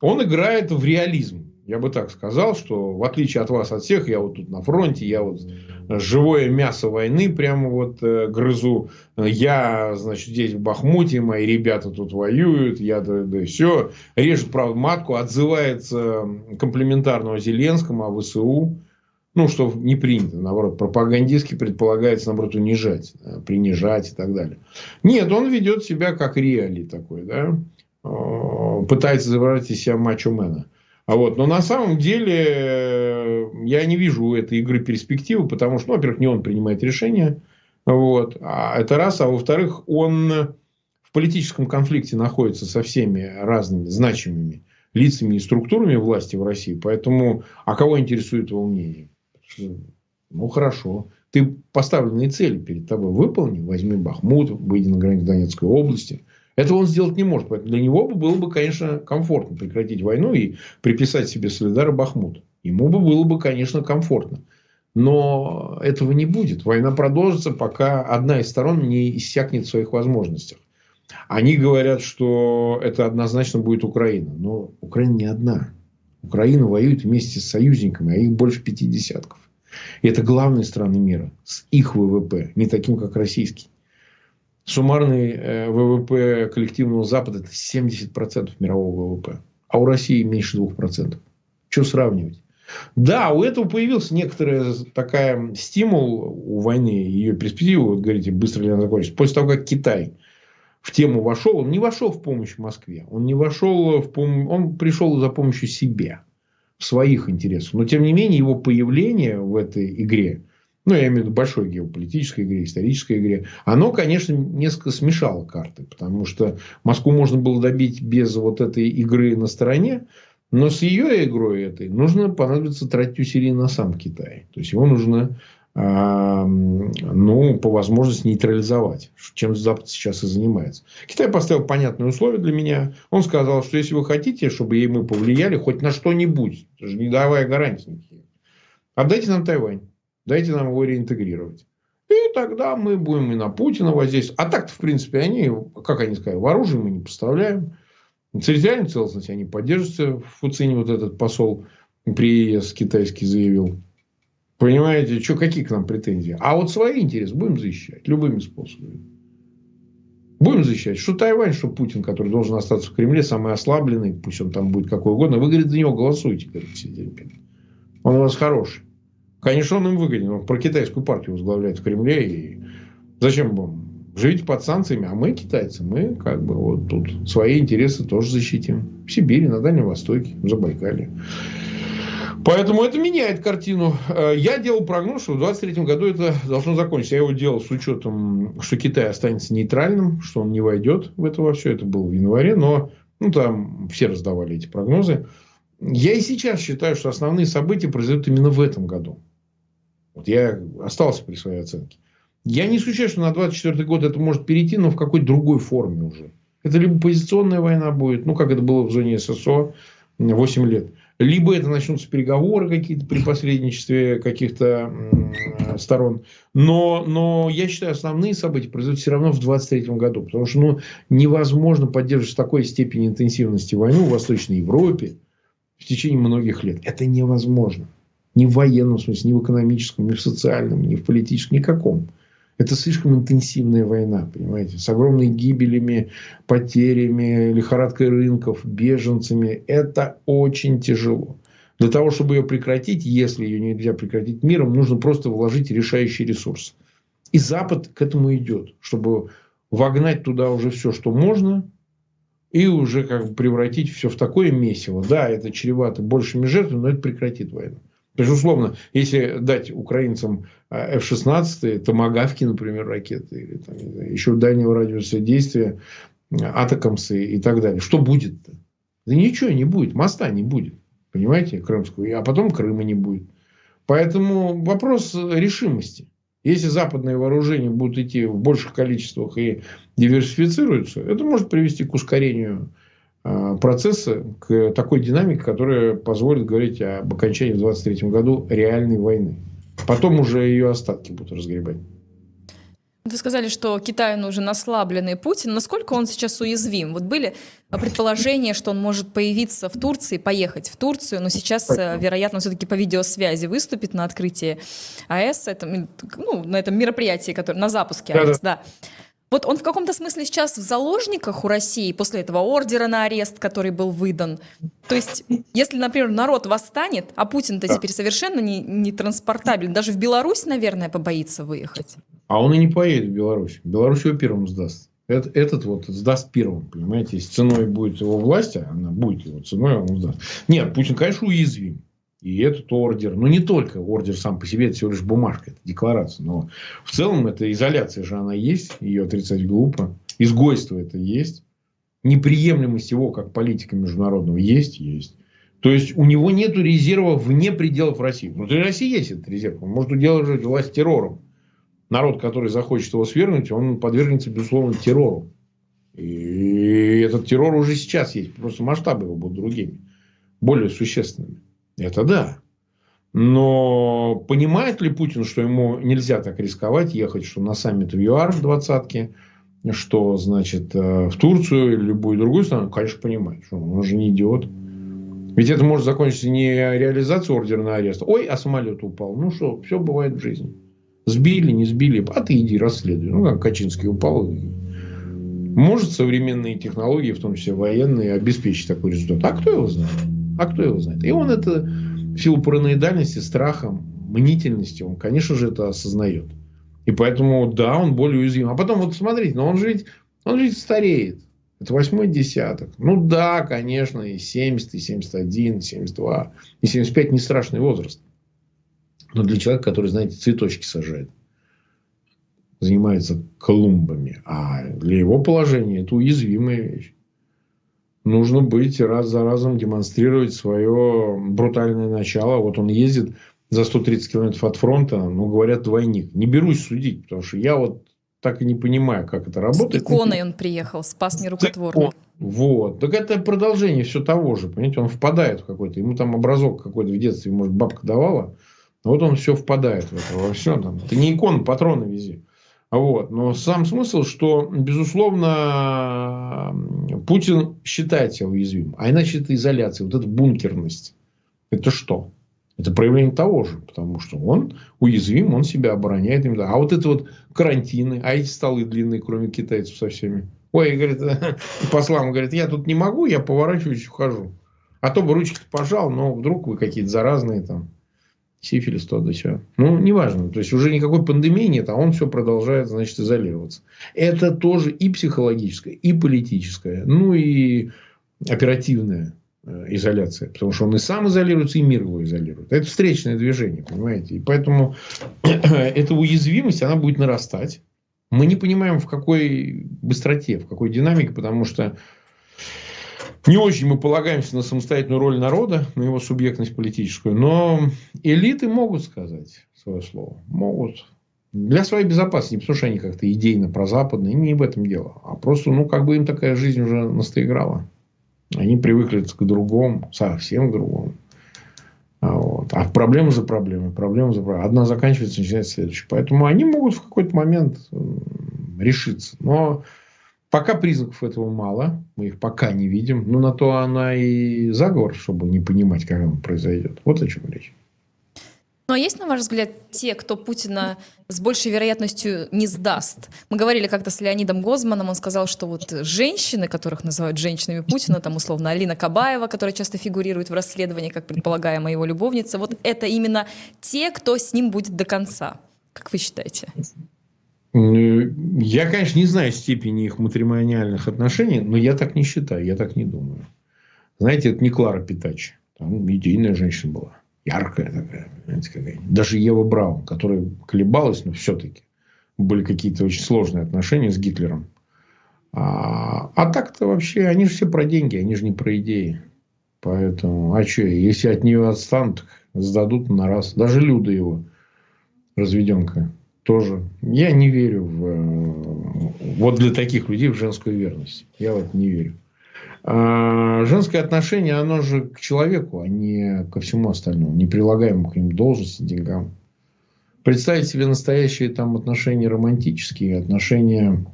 Он играет в реализм. Я бы так сказал, что в отличие от вас, от всех, я вот тут на фронте, я вот живое мясо войны прямо вот э, грызу. Я, значит, здесь в Бахмуте, мои ребята тут воюют, я да, да все. Режет, правда, матку, отзывается комплементарного Зеленскому о ВСУ. Ну, что не принято, наоборот, пропагандистски предполагается, наоборот, унижать, э, принижать и так далее. Нет, он ведет себя как реали такой, да, э, пытается изображать из себя мачо-мена. А вот. Но на самом деле э, я не вижу у этой игры перспективы, потому что, ну, во-первых, не он принимает решения. Вот. А это раз. А во-вторых, он в политическом конфликте находится со всеми разными значимыми лицами и структурами власти в России. Поэтому, а кого интересует его мнение? Ну, хорошо. Ты поставленные цели перед тобой выполни. Возьми Бахмут, выйди на границу Донецкой области – этого он сделать не может. Поэтому для него было бы, конечно, комфортно прекратить войну и приписать себе Солидар и Бахмут. Ему бы было бы, конечно, комфортно. Но этого не будет. Война продолжится, пока одна из сторон не иссякнет в своих возможностях. Они говорят, что это однозначно будет Украина. Но Украина не одна. Украина воюет вместе с союзниками, а их больше пяти десятков. И это главные страны мира с их ВВП, не таким, как российский. Суммарный э, ВВП коллективного Запада – это 70% мирового ВВП. А у России меньше 2%. Что сравнивать? Да, у этого появился некоторый такая стимул у войны, ее перспективы, вот говорите, быстро ли она закончится. После того, как Китай в тему вошел, он не вошел в помощь Москве, он не вошел в пом... он пришел за помощью себе, своих интересах. Но, тем не менее, его появление в этой игре ну, я имею в виду большой геополитической игре, исторической игре, оно, конечно, несколько смешало карты, потому что Москву можно было добить без вот этой игры на стороне, но с ее игрой этой нужно понадобится тратить усилия на сам Китай. То есть, его нужно ну, по возможности нейтрализовать, чем Запад сейчас и занимается. Китай поставил понятные условия для меня. Он сказал, что если вы хотите, чтобы мы повлияли хоть на что-нибудь, даже не давая гарантий никаких, отдайте нам Тайвань. Дайте нам его реинтегрировать. И тогда мы будем и на Путина воздействовать. А так-то, в принципе, они, как они сказали, в оружие мы не поставляем. Территориальную целостность они поддерживаются. В Фуцине вот этот посол приезд китайский заявил. Понимаете, что, какие к нам претензии? А вот свои интересы будем защищать любыми способами. Будем защищать. Что Тайвань, что Путин, который должен остаться в Кремле, самый ослабленный, пусть он там будет какой угодно. Вы, говорит, за него голосуйте, говорит Си Цзиньпин. Он у вас хороший. Конечно, он им выгоден. Он про китайскую партию возглавляет в Кремле. И зачем вам? Живите под санкциями, а мы, китайцы, мы как бы вот тут свои интересы тоже защитим. В Сибири, на Дальнем Востоке, в Забайкале. Поэтому это меняет картину. Э, я делал прогноз, что в 2023 году это должно закончиться. Я его делал с учетом, что Китай останется нейтральным, что он не войдет в это во все. Это было в январе, но ну, там все раздавали эти прогнозы. Я и сейчас считаю, что основные события произойдут именно в этом году. Вот я остался при своей оценке. Я не исключаю, что на 24 год это может перейти, но в какой-то другой форме уже. Это либо позиционная война будет, ну, как это было в зоне ССО 8 лет. Либо это начнутся переговоры какие-то при посредничестве каких-то сторон. Но, но я считаю, основные события произойдут все равно в 23 году. Потому что ну, невозможно поддерживать такой степени интенсивности войну в Восточной Европе в течение многих лет. Это невозможно. Ни в военном смысле, ни в экономическом, ни в социальном, ни в политическом, никаком. Это слишком интенсивная война, понимаете, с огромными гибелями, потерями, лихорадкой рынков, беженцами. Это очень тяжело. Для того, чтобы ее прекратить, если ее нельзя прекратить миром, нужно просто вложить решающий ресурс. И Запад к этому идет, чтобы вогнать туда уже все, что можно, и уже как бы превратить все в такое месиво. Да, это чревато большими жертвами, но это прекратит войну. Безусловно, если дать украинцам F-16, томагавки, например, ракеты, или там, еще дальнего радиуса действия, атакамсы и так далее, что будет-то? Да ничего не будет, моста не будет, понимаете, крымского, а потом Крыма не будет. Поэтому вопрос решимости. Если западные вооружения будут идти в больших количествах и диверсифицируются, это может привести к ускорению процесса, к такой динамике, которая позволит говорить об окончании в 2023 году реальной войны. Потом уже ее остатки будут разгребать. Вы сказали, что Китаю нужен ослабленный Путин. Насколько он сейчас уязвим? Вот были предположения, что он может появиться в Турции, поехать в Турцию, но сейчас, э, вероятно, все-таки по видеосвязи выступит на открытии АЭС, это, ну, на этом мероприятии, которое, на запуске АЭС, да. да. Вот он в каком-то смысле сейчас в заложниках у России после этого ордера на арест, который был выдан. То есть, если, например, народ восстанет, а Путин-то да. теперь совершенно не, не транспортабелен, даже в Беларусь, наверное, побоится выехать. А он и не поедет в Беларусь. Беларусь его первым сдаст. Этот, этот вот сдаст первым, понимаете, если ценой будет его власть, а она будет его ценой, он сдаст. Нет, Путин, конечно, уязвим. И этот ордер, ну не только ордер сам по себе, это всего лишь бумажка, это декларация, но в целом это изоляция же она есть, ее отрицать глупо, изгойство это есть, неприемлемость его как политика международного есть, есть. То есть у него нет резерва вне пределов России. Внутри России есть этот резерв. Он может удерживать власть террором. Народ, который захочет его свергнуть, он подвергнется, безусловно, террору. И этот террор уже сейчас есть. Просто масштабы его будут другими. Более существенными. Это да. Но понимает ли Путин, что ему нельзя так рисковать, ехать, что на саммит в ЮАР в двадцатке, что, значит, э, в Турцию или любую другую страну? Конечно, понимает. Что он же не идиот. Ведь это может закончиться не реализацией ордера на арест. Ой, а самолет упал. Ну что, все бывает в жизни. Сбили, не сбили. А ты иди расследуй. Ну, как Качинский упал. Может современные технологии, в том числе военные, обеспечить такой результат. А кто его знает? А кто его знает? И он это в силу параноидальности, страха, мнительности, он, конечно же, это осознает. И поэтому, да, он более уязвим. А потом, вот смотрите, но он же ведь, он же ведь стареет. Это восьмой десяток. Ну да, конечно, и 70, и 71, и 72, и 75 не страшный возраст. Но для человека, который, знаете, цветочки сажает, занимается клумбами. А для его положения это уязвимая вещь нужно быть раз за разом демонстрировать свое брутальное начало. Вот он ездит за 130 километров от фронта, ну, говорят, двойник. Не берусь судить, потому что я вот так и не понимаю, как это работает. С иконой он приехал, спас нерукотворный. Вот. Так это продолжение все того же. Понимаете, он впадает в какой-то. Ему там образок какой-то в детстве, может, бабка давала. Вот он все впадает в это. Во все там. Ты не икону, патроны вези. Вот. Но сам смысл, что, безусловно, Путин считает себя уязвимым. А иначе это изоляция, вот эта бункерность. Это что? Это проявление того же, потому что он уязвим, он себя обороняет. А вот это вот карантины, а эти столы длинные, кроме китайцев со всеми. Ой, говорит, послам говорит, я тут не могу, я поворачиваюсь ухожу. А то бы ручки пожал, но вдруг вы какие-то заразные там сифилис, то да все. Ну, неважно. То есть, уже никакой пандемии нет, а он все продолжает, значит, изолироваться. Это тоже и психологическое, и политическое, ну, и оперативная э, изоляция. Потому что он и сам изолируется, и мир его изолирует. Это встречное движение, понимаете. И поэтому эта уязвимость, она будет нарастать. Мы не понимаем, в какой быстроте, в какой динамике, потому что не очень мы полагаемся на самостоятельную роль народа, на его субъектность политическую, но элиты могут сказать свое слово. Могут. Для своей безопасности, потому что они как-то идейно прозападные, не в этом дело. А просто, ну, как бы им такая жизнь уже настоиграла. Они привыкли к другому, совсем к другому. А, вот. а проблема за проблемой, проблема за проблемой. Одна заканчивается, начинается следующая. Поэтому они могут в какой-то момент решиться. Но Пока признаков этого мало, мы их пока не видим. Но на то она и заговор, чтобы не понимать, как он произойдет. Вот о чем речь. Ну а есть, на ваш взгляд, те, кто Путина с большей вероятностью не сдаст? Мы говорили как-то с Леонидом Гозманом, он сказал, что вот женщины, которых называют женщинами Путина, там условно Алина Кабаева, которая часто фигурирует в расследовании, как предполагаемая его любовница, вот это именно те, кто с ним будет до конца. Как вы считаете? Я, конечно, не знаю степени их матримониальных отношений, но я так не считаю, я так не думаю. Знаете, это не Клара Питачи. Там идейная женщина была. Яркая такая. Знаете, какая Даже Ева Браун, которая колебалась, но все-таки были какие-то очень сложные отношения с Гитлером. А, а так-то вообще, они же все про деньги, они же не про идеи. Поэтому, а что, если от нее отстанут, сдадут на раз. Даже Люда его, разведенка, тоже. Я не верю в... Э, вот для таких людей в женскую верность. Я в это не верю. А женское отношение, оно же к человеку, а не ко всему остальному. Не прилагаемо к ним должности, деньгам. Представить себе настоящие там отношения романтические, отношения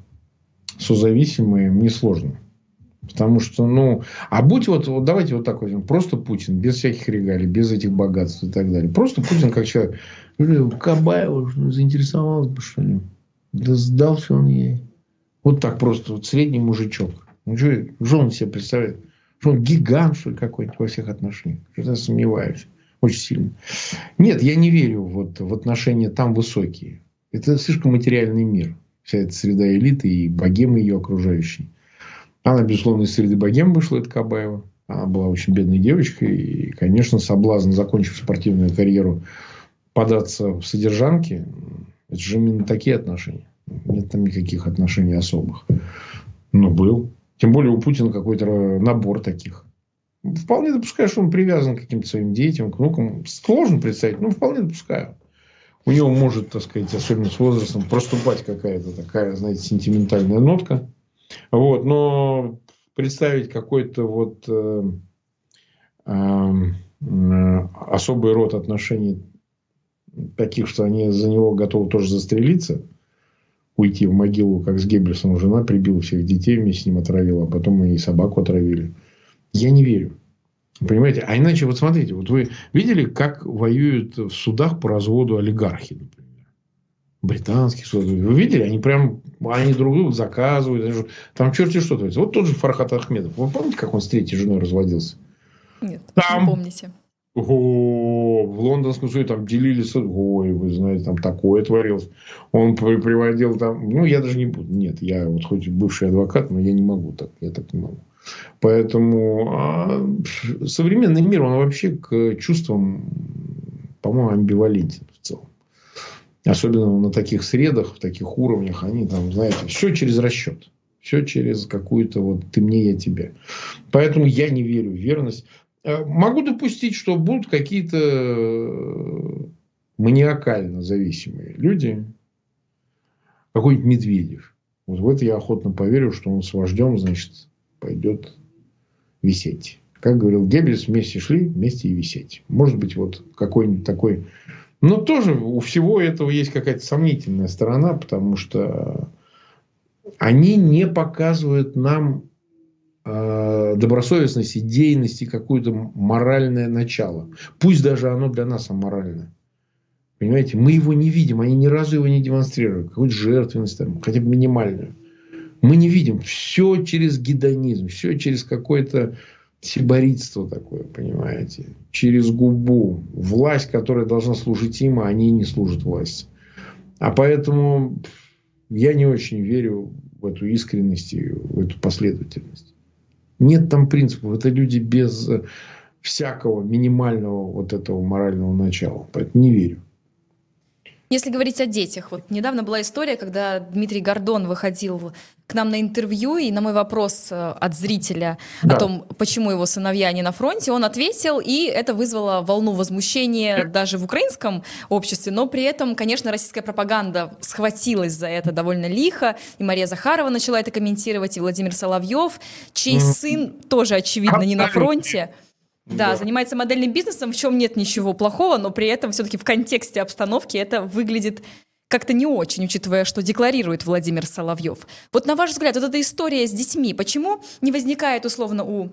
созависимые, мне сложно. Потому что, ну, а будь вот, вот давайте вот так вот, просто Путин, без всяких регалий, без этих богатств и так далее. Просто Путин как человек. Кабаева заинтересовалась бы, что ли? Да сдался он ей. Вот так просто, вот средний мужичок. Ну, что, что он себе представляет? Что он гигант, что ли, какой-то во всех отношениях? Что-то я сомневаюсь. Очень сильно. Нет, я не верю вот, в отношения там высокие. Это слишком материальный мир. Вся эта среда элиты и богемы ее окружающей. Она, безусловно, из среды богем вышла, это Кабаева. Она была очень бедной девочкой. И, конечно, соблазн, закончив спортивную карьеру, податься в содержанки, это же именно такие отношения. Нет там никаких отношений особых. Но был. Тем более у Путина какой-то набор таких. Вполне допускаю, что он привязан к каким-то своим детям, к внукам. Сложно представить, но вполне допускаю. У него может, так сказать, особенно с возрастом, проступать какая-то такая, знаете, сентиментальная нотка. Вот, но представить какой-то вот э, э, особый род отношений таких, что они за него готовы тоже застрелиться, уйти в могилу, как с Геббельсом жена прибила всех детей, вместе с ним отравила, а потом и собаку отравили. Я не верю. Понимаете? А иначе, вот смотрите, вот вы видели, как воюют в судах по разводу олигархи, например? британских судов. Вы видели? Они прям, они друг друга заказывают. Там черти что творится. Вот тот же Фархат Ахмедов. Вы помните, как он с третьей женой разводился? Нет, там... не помните. О, в лондонском суде там делились, ой, вы знаете, там такое творилось. Он приводил там, ну, я даже не буду, нет, я вот хоть бывший адвокат, но я не могу так, я так не могу. Поэтому а, современный мир, он вообще к чувствам, по-моему, амбивалентен в целом. Особенно на таких средах, в таких уровнях, они там, знаете, все через расчет. Все через какую-то вот ты мне, я тебе. Поэтому я не верю в верность. Э, могу допустить, что будут какие-то э, маниакально зависимые люди. Какой-нибудь Медведев. Вот в это я охотно поверю, что он с вождем, значит, пойдет висеть. Как говорил Геббельс, вместе шли, вместе и висеть. Может быть, вот какой-нибудь такой но тоже у всего этого есть какая-то сомнительная сторона, потому что они не показывают нам добросовестность, идейность и какое-то моральное начало. Пусть даже оно для нас аморальное. Понимаете, мы его не видим, они ни разу его не демонстрируют. Какую-то жертвенность, там, хотя бы минимальную. Мы не видим. Все через гедонизм, все через какой-то сиборитство такое, понимаете, через губу. Власть, которая должна служить им, а они не служат власти. А поэтому я не очень верю в эту искренность и в эту последовательность. Нет там принципов. Это люди без всякого минимального вот этого морального начала. Поэтому не верю. Если говорить о детях, вот недавно была история, когда Дмитрий Гордон выходил к нам на интервью, и на мой вопрос э, от зрителя да. о том, почему его сыновья не на фронте, он ответил, и это вызвало волну возмущения даже в украинском обществе, но при этом, конечно, российская пропаганда схватилась за это довольно лихо, и Мария Захарова начала это комментировать, и Владимир Соловьев, чей сын тоже, очевидно, не на фронте. Да, да, занимается модельным бизнесом, в чем нет ничего плохого, но при этом все-таки в контексте обстановки это выглядит как-то не очень, учитывая, что декларирует Владимир Соловьев. Вот на ваш взгляд, вот эта история с детьми, почему не возникает условно у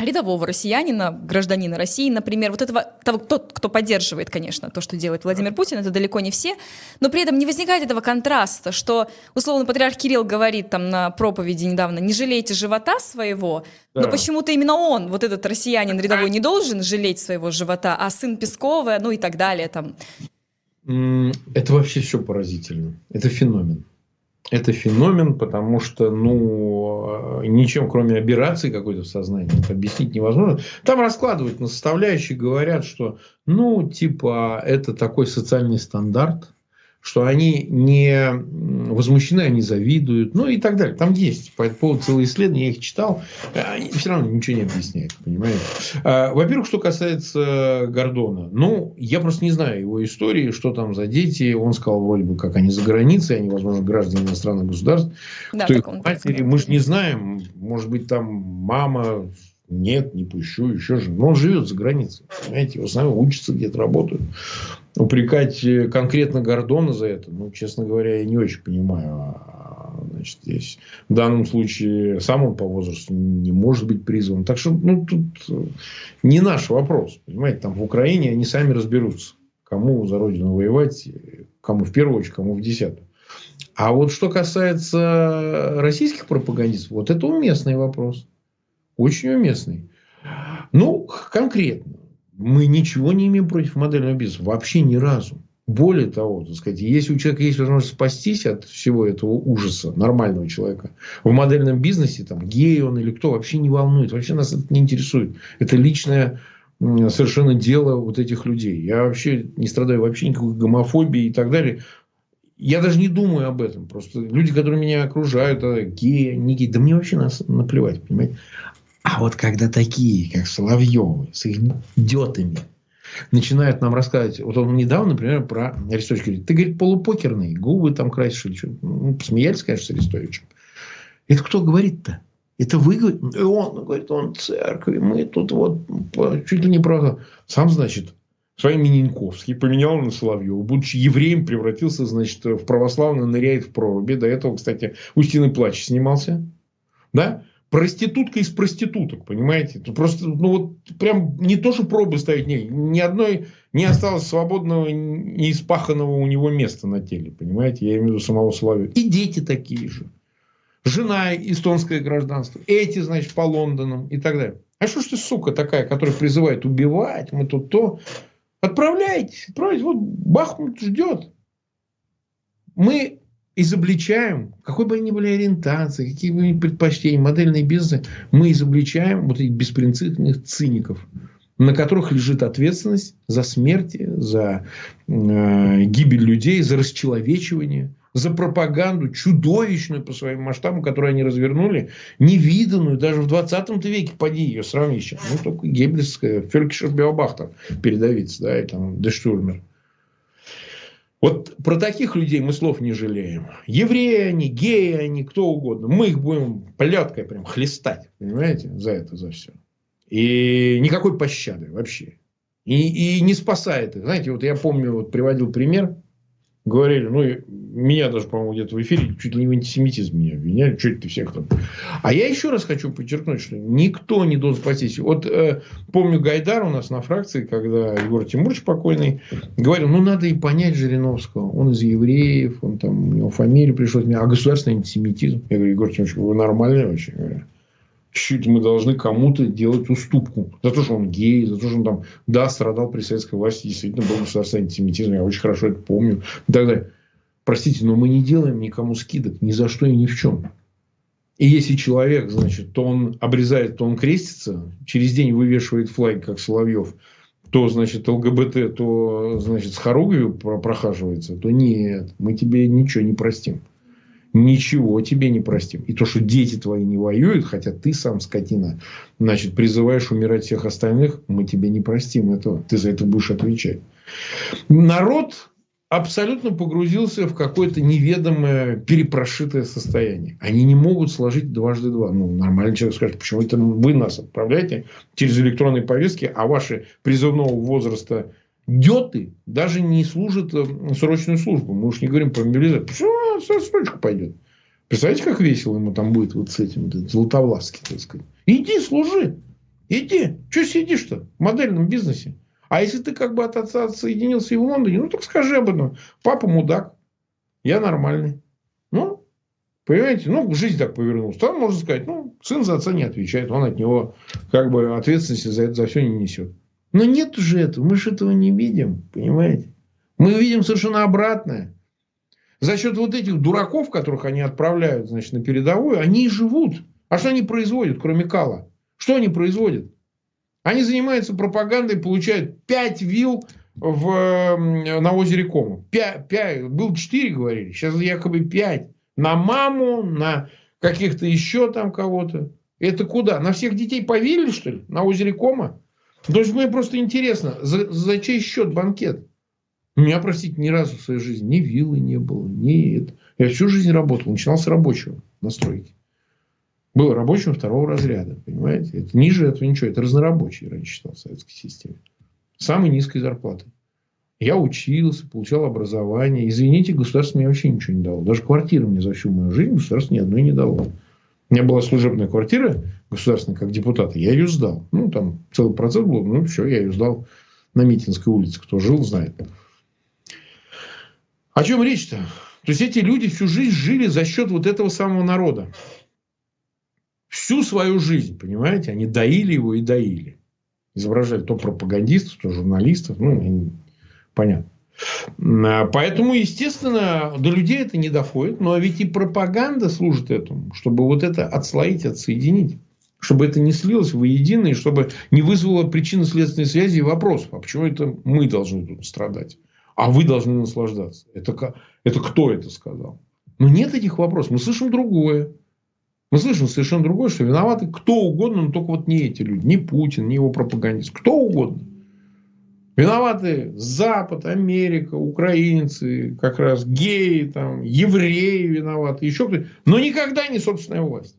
рядового россиянина, гражданина России, например, вот этого, того, тот, кто поддерживает, конечно, то, что делает Владимир Путин, это далеко не все, но при этом не возникает этого контраста, что, условно, патриарх Кирилл говорит там на проповеди недавно, не жалейте живота своего, да. но почему-то именно он, вот этот россиянин рядовой, не должен жалеть своего живота, а сын Пескова, ну и так далее там. Это вообще все поразительно. Это феномен. Это феномен, потому что, ну, ничем, кроме операции какой-то в сознании, объяснить невозможно. Там раскладывают на составляющие, говорят, что, ну, типа, это такой социальный стандарт, что они не возмущены, они завидуют, ну и так далее. Там есть по этому поводу целые исследования, я их читал, они все равно ничего не объясняют, понимаете. А, во-первых, что касается Гордона, ну, я просто не знаю его истории, что там за дети, он сказал вроде бы, как они за границей, они, возможно, граждане иностранных государств, да, кто их матери, мы же не знаем, может быть, там мама нет, не пущу, еще же. Но он живет за границей. Понимаете, в основном учится где-то, работают. Упрекать э, конкретно Гордона за это, ну, честно говоря, я не очень понимаю. А, значит, здесь в данном случае сам он по возрасту не может быть призван. Так что, ну, тут э, не наш вопрос. Понимаете, там в Украине они сами разберутся, кому за родину воевать, кому в первую очередь, кому в десятую. А вот что касается российских пропагандистов, вот это уместный вопрос. Очень уместный. Ну, конкретно. Мы ничего не имеем против модельного бизнеса. Вообще ни разу. Более того, так сказать, если у человека есть возможность спастись от всего этого ужаса нормального человека, в модельном бизнесе, там, гей он или кто, вообще не волнует. Вообще нас это не интересует. Это личное совершенно дело вот этих людей. Я вообще не страдаю вообще никакой гомофобией и так далее. Я даже не думаю об этом. Просто люди, которые меня окружают, геи, не геи, да мне вообще нас наплевать, понимаете. А вот когда такие, как Соловьевы, с их идиотами, начинают нам рассказывать, вот он недавно, например, про Арестовича говорит, ты, говорит, полупокерный, губы там красишь или что. Ну, посмеялись, конечно, с Арестовичем. Это кто говорит-то? Это вы говорите? Он говорит, он церкви, мы тут вот чуть ли не про... Сам, значит, своим Мининковский поменял на Соловьева. Будучи евреем, превратился, значит, в православный, ныряет в проруби. До этого, кстати, Устиный плач снимался. Да? Проститутка из проституток, понимаете? Это просто, ну вот, прям не то, что пробы ставить, не, ни одной не осталось свободного, не испаханного у него места на теле, понимаете? Я имею в виду самого Соловьева. И дети такие же. Жена эстонское гражданство. Эти, значит, по Лондонам и так далее. А что ж ты, сука, такая, которая призывает убивать, мы тут то. Отправляйтесь, отправляйтесь. Вот Бахмут ждет. Мы изобличаем, какой бы ни были ориентации, какие бы ни предпочтения, модельные бизнесы, мы изобличаем вот этих беспринципных циников, на которых лежит ответственность за смерти, за э, гибель людей, за расчеловечивание, за пропаганду чудовищную по своим масштабам, которую они развернули, невиданную даже в 20 веке, поди ее сравнить. Ну, только Геббельская, Фелькишер Биобахтер передавиться, да, и там Дештурмер. Вот про таких людей мы слов не жалеем. Евреи они, геи они, кто угодно. Мы их будем плеткой прям хлестать, понимаете, за это, за все. И никакой пощады вообще. И, и не спасает их. Знаете, вот я помню, вот приводил пример говорили, ну, меня даже, по-моему, где-то в эфире чуть ли не в антисемитизме меня обвиняли, что это всех там. А я еще раз хочу подчеркнуть, что никто не должен спастись. Вот э, помню Гайдар у нас на фракции, когда Егор Тимурович покойный говорил, ну, надо и понять Жириновского. Он из евреев, он там, у него фамилия пришлось, а государственный антисемитизм. Я говорю, Егор Тимурович, вы нормальный вообще? Говорю чуть мы должны кому-то делать уступку. За то, что он гей, за то, что он там, да, страдал при советской власти, действительно был государственный антисемитизм, я очень хорошо это помню. И так далее. Простите, но мы не делаем никому скидок ни за что и ни в чем. И если человек, значит, то он обрезает, то он крестится, через день вывешивает флаг, как Соловьев, то, значит, ЛГБТ, то, значит, с хоругвью прохаживается, то нет, мы тебе ничего не простим ничего тебе не простим. И то, что дети твои не воюют, хотя ты сам скотина, значит, призываешь умирать всех остальных, мы тебе не простим этого. Ты за это будешь отвечать. Народ абсолютно погрузился в какое-то неведомое перепрошитое состояние. Они не могут сложить дважды два. Ну, нормальный человек скажет, почему это вы нас отправляете через электронные повестки, а ваши призывного возраста Геты даже не служат э, срочную службу. Мы уж не говорим про мобилизацию. Почему срочка пойдет? Представляете, как весело ему там будет вот с этим, вот, Златовласки, так сказать. Иди, служи. Иди. Что сидишь-то в модельном бизнесе? А если ты как бы от отца отсоединился и в Лондоне, ну так скажи об этом. Папа мудак. Я нормальный. Ну, понимаете, ну, жизнь так повернулась. Там можно сказать, ну, сын за отца не отвечает. Он от него как бы ответственности за это за все не несет. Но нет же этого. Мы же этого не видим. Понимаете? Мы видим совершенно обратное. За счет вот этих дураков, которых они отправляют, значит, на передовую, они и живут. А что они производят, кроме кала? Что они производят? Они занимаются пропагандой, получают 5 вил в, на озере Кома. 5, 5, был 4, говорили, сейчас якобы 5. На маму, на каких-то еще там кого-то. Это куда? На всех детей повели, что ли? На озере Кома? То есть мне просто интересно, за, за чей счет банкет? У меня, простите, ни разу в своей жизни ни виллы не было, ни это. Я всю жизнь работал, начинал с рабочего на стройке. Был рабочим второго разряда, понимаете? Это ниже этого ничего. Это разнорабочий, раньше считал в советской системе. Самой низкой зарплаты. Я учился, получал образование. Извините, государство мне вообще ничего не дало. Даже квартиры мне за всю мою жизнь государство ни одной не дало. У меня была служебная квартира государственная, как депутата. Я ее сдал. Ну, там целый процент был. Ну, все, я ее сдал на Митинской улице. Кто жил, знает. О чем речь-то? То есть, эти люди всю жизнь жили за счет вот этого самого народа всю свою жизнь, понимаете, они доили его и доили. Изображали то пропагандистов, то журналистов, ну, понятно. А, поэтому, естественно, до людей это не доходит. Но ведь и пропаганда служит этому, чтобы вот это отслоить, отсоединить. Чтобы это не слилось воедино, и чтобы не вызвало причинно-следственной связи и вопросов. А почему это мы должны тут страдать? А вы должны наслаждаться. Это, это кто это сказал? Но нет этих вопросов. Мы слышим другое. Мы слышим совершенно другое, что виноваты кто угодно, но только вот не эти люди. Не Путин, не его пропагандист. Кто угодно. Виноваты Запад, Америка, украинцы, как раз геи, там, евреи виноваты, еще кто-то. Но никогда не собственная власть.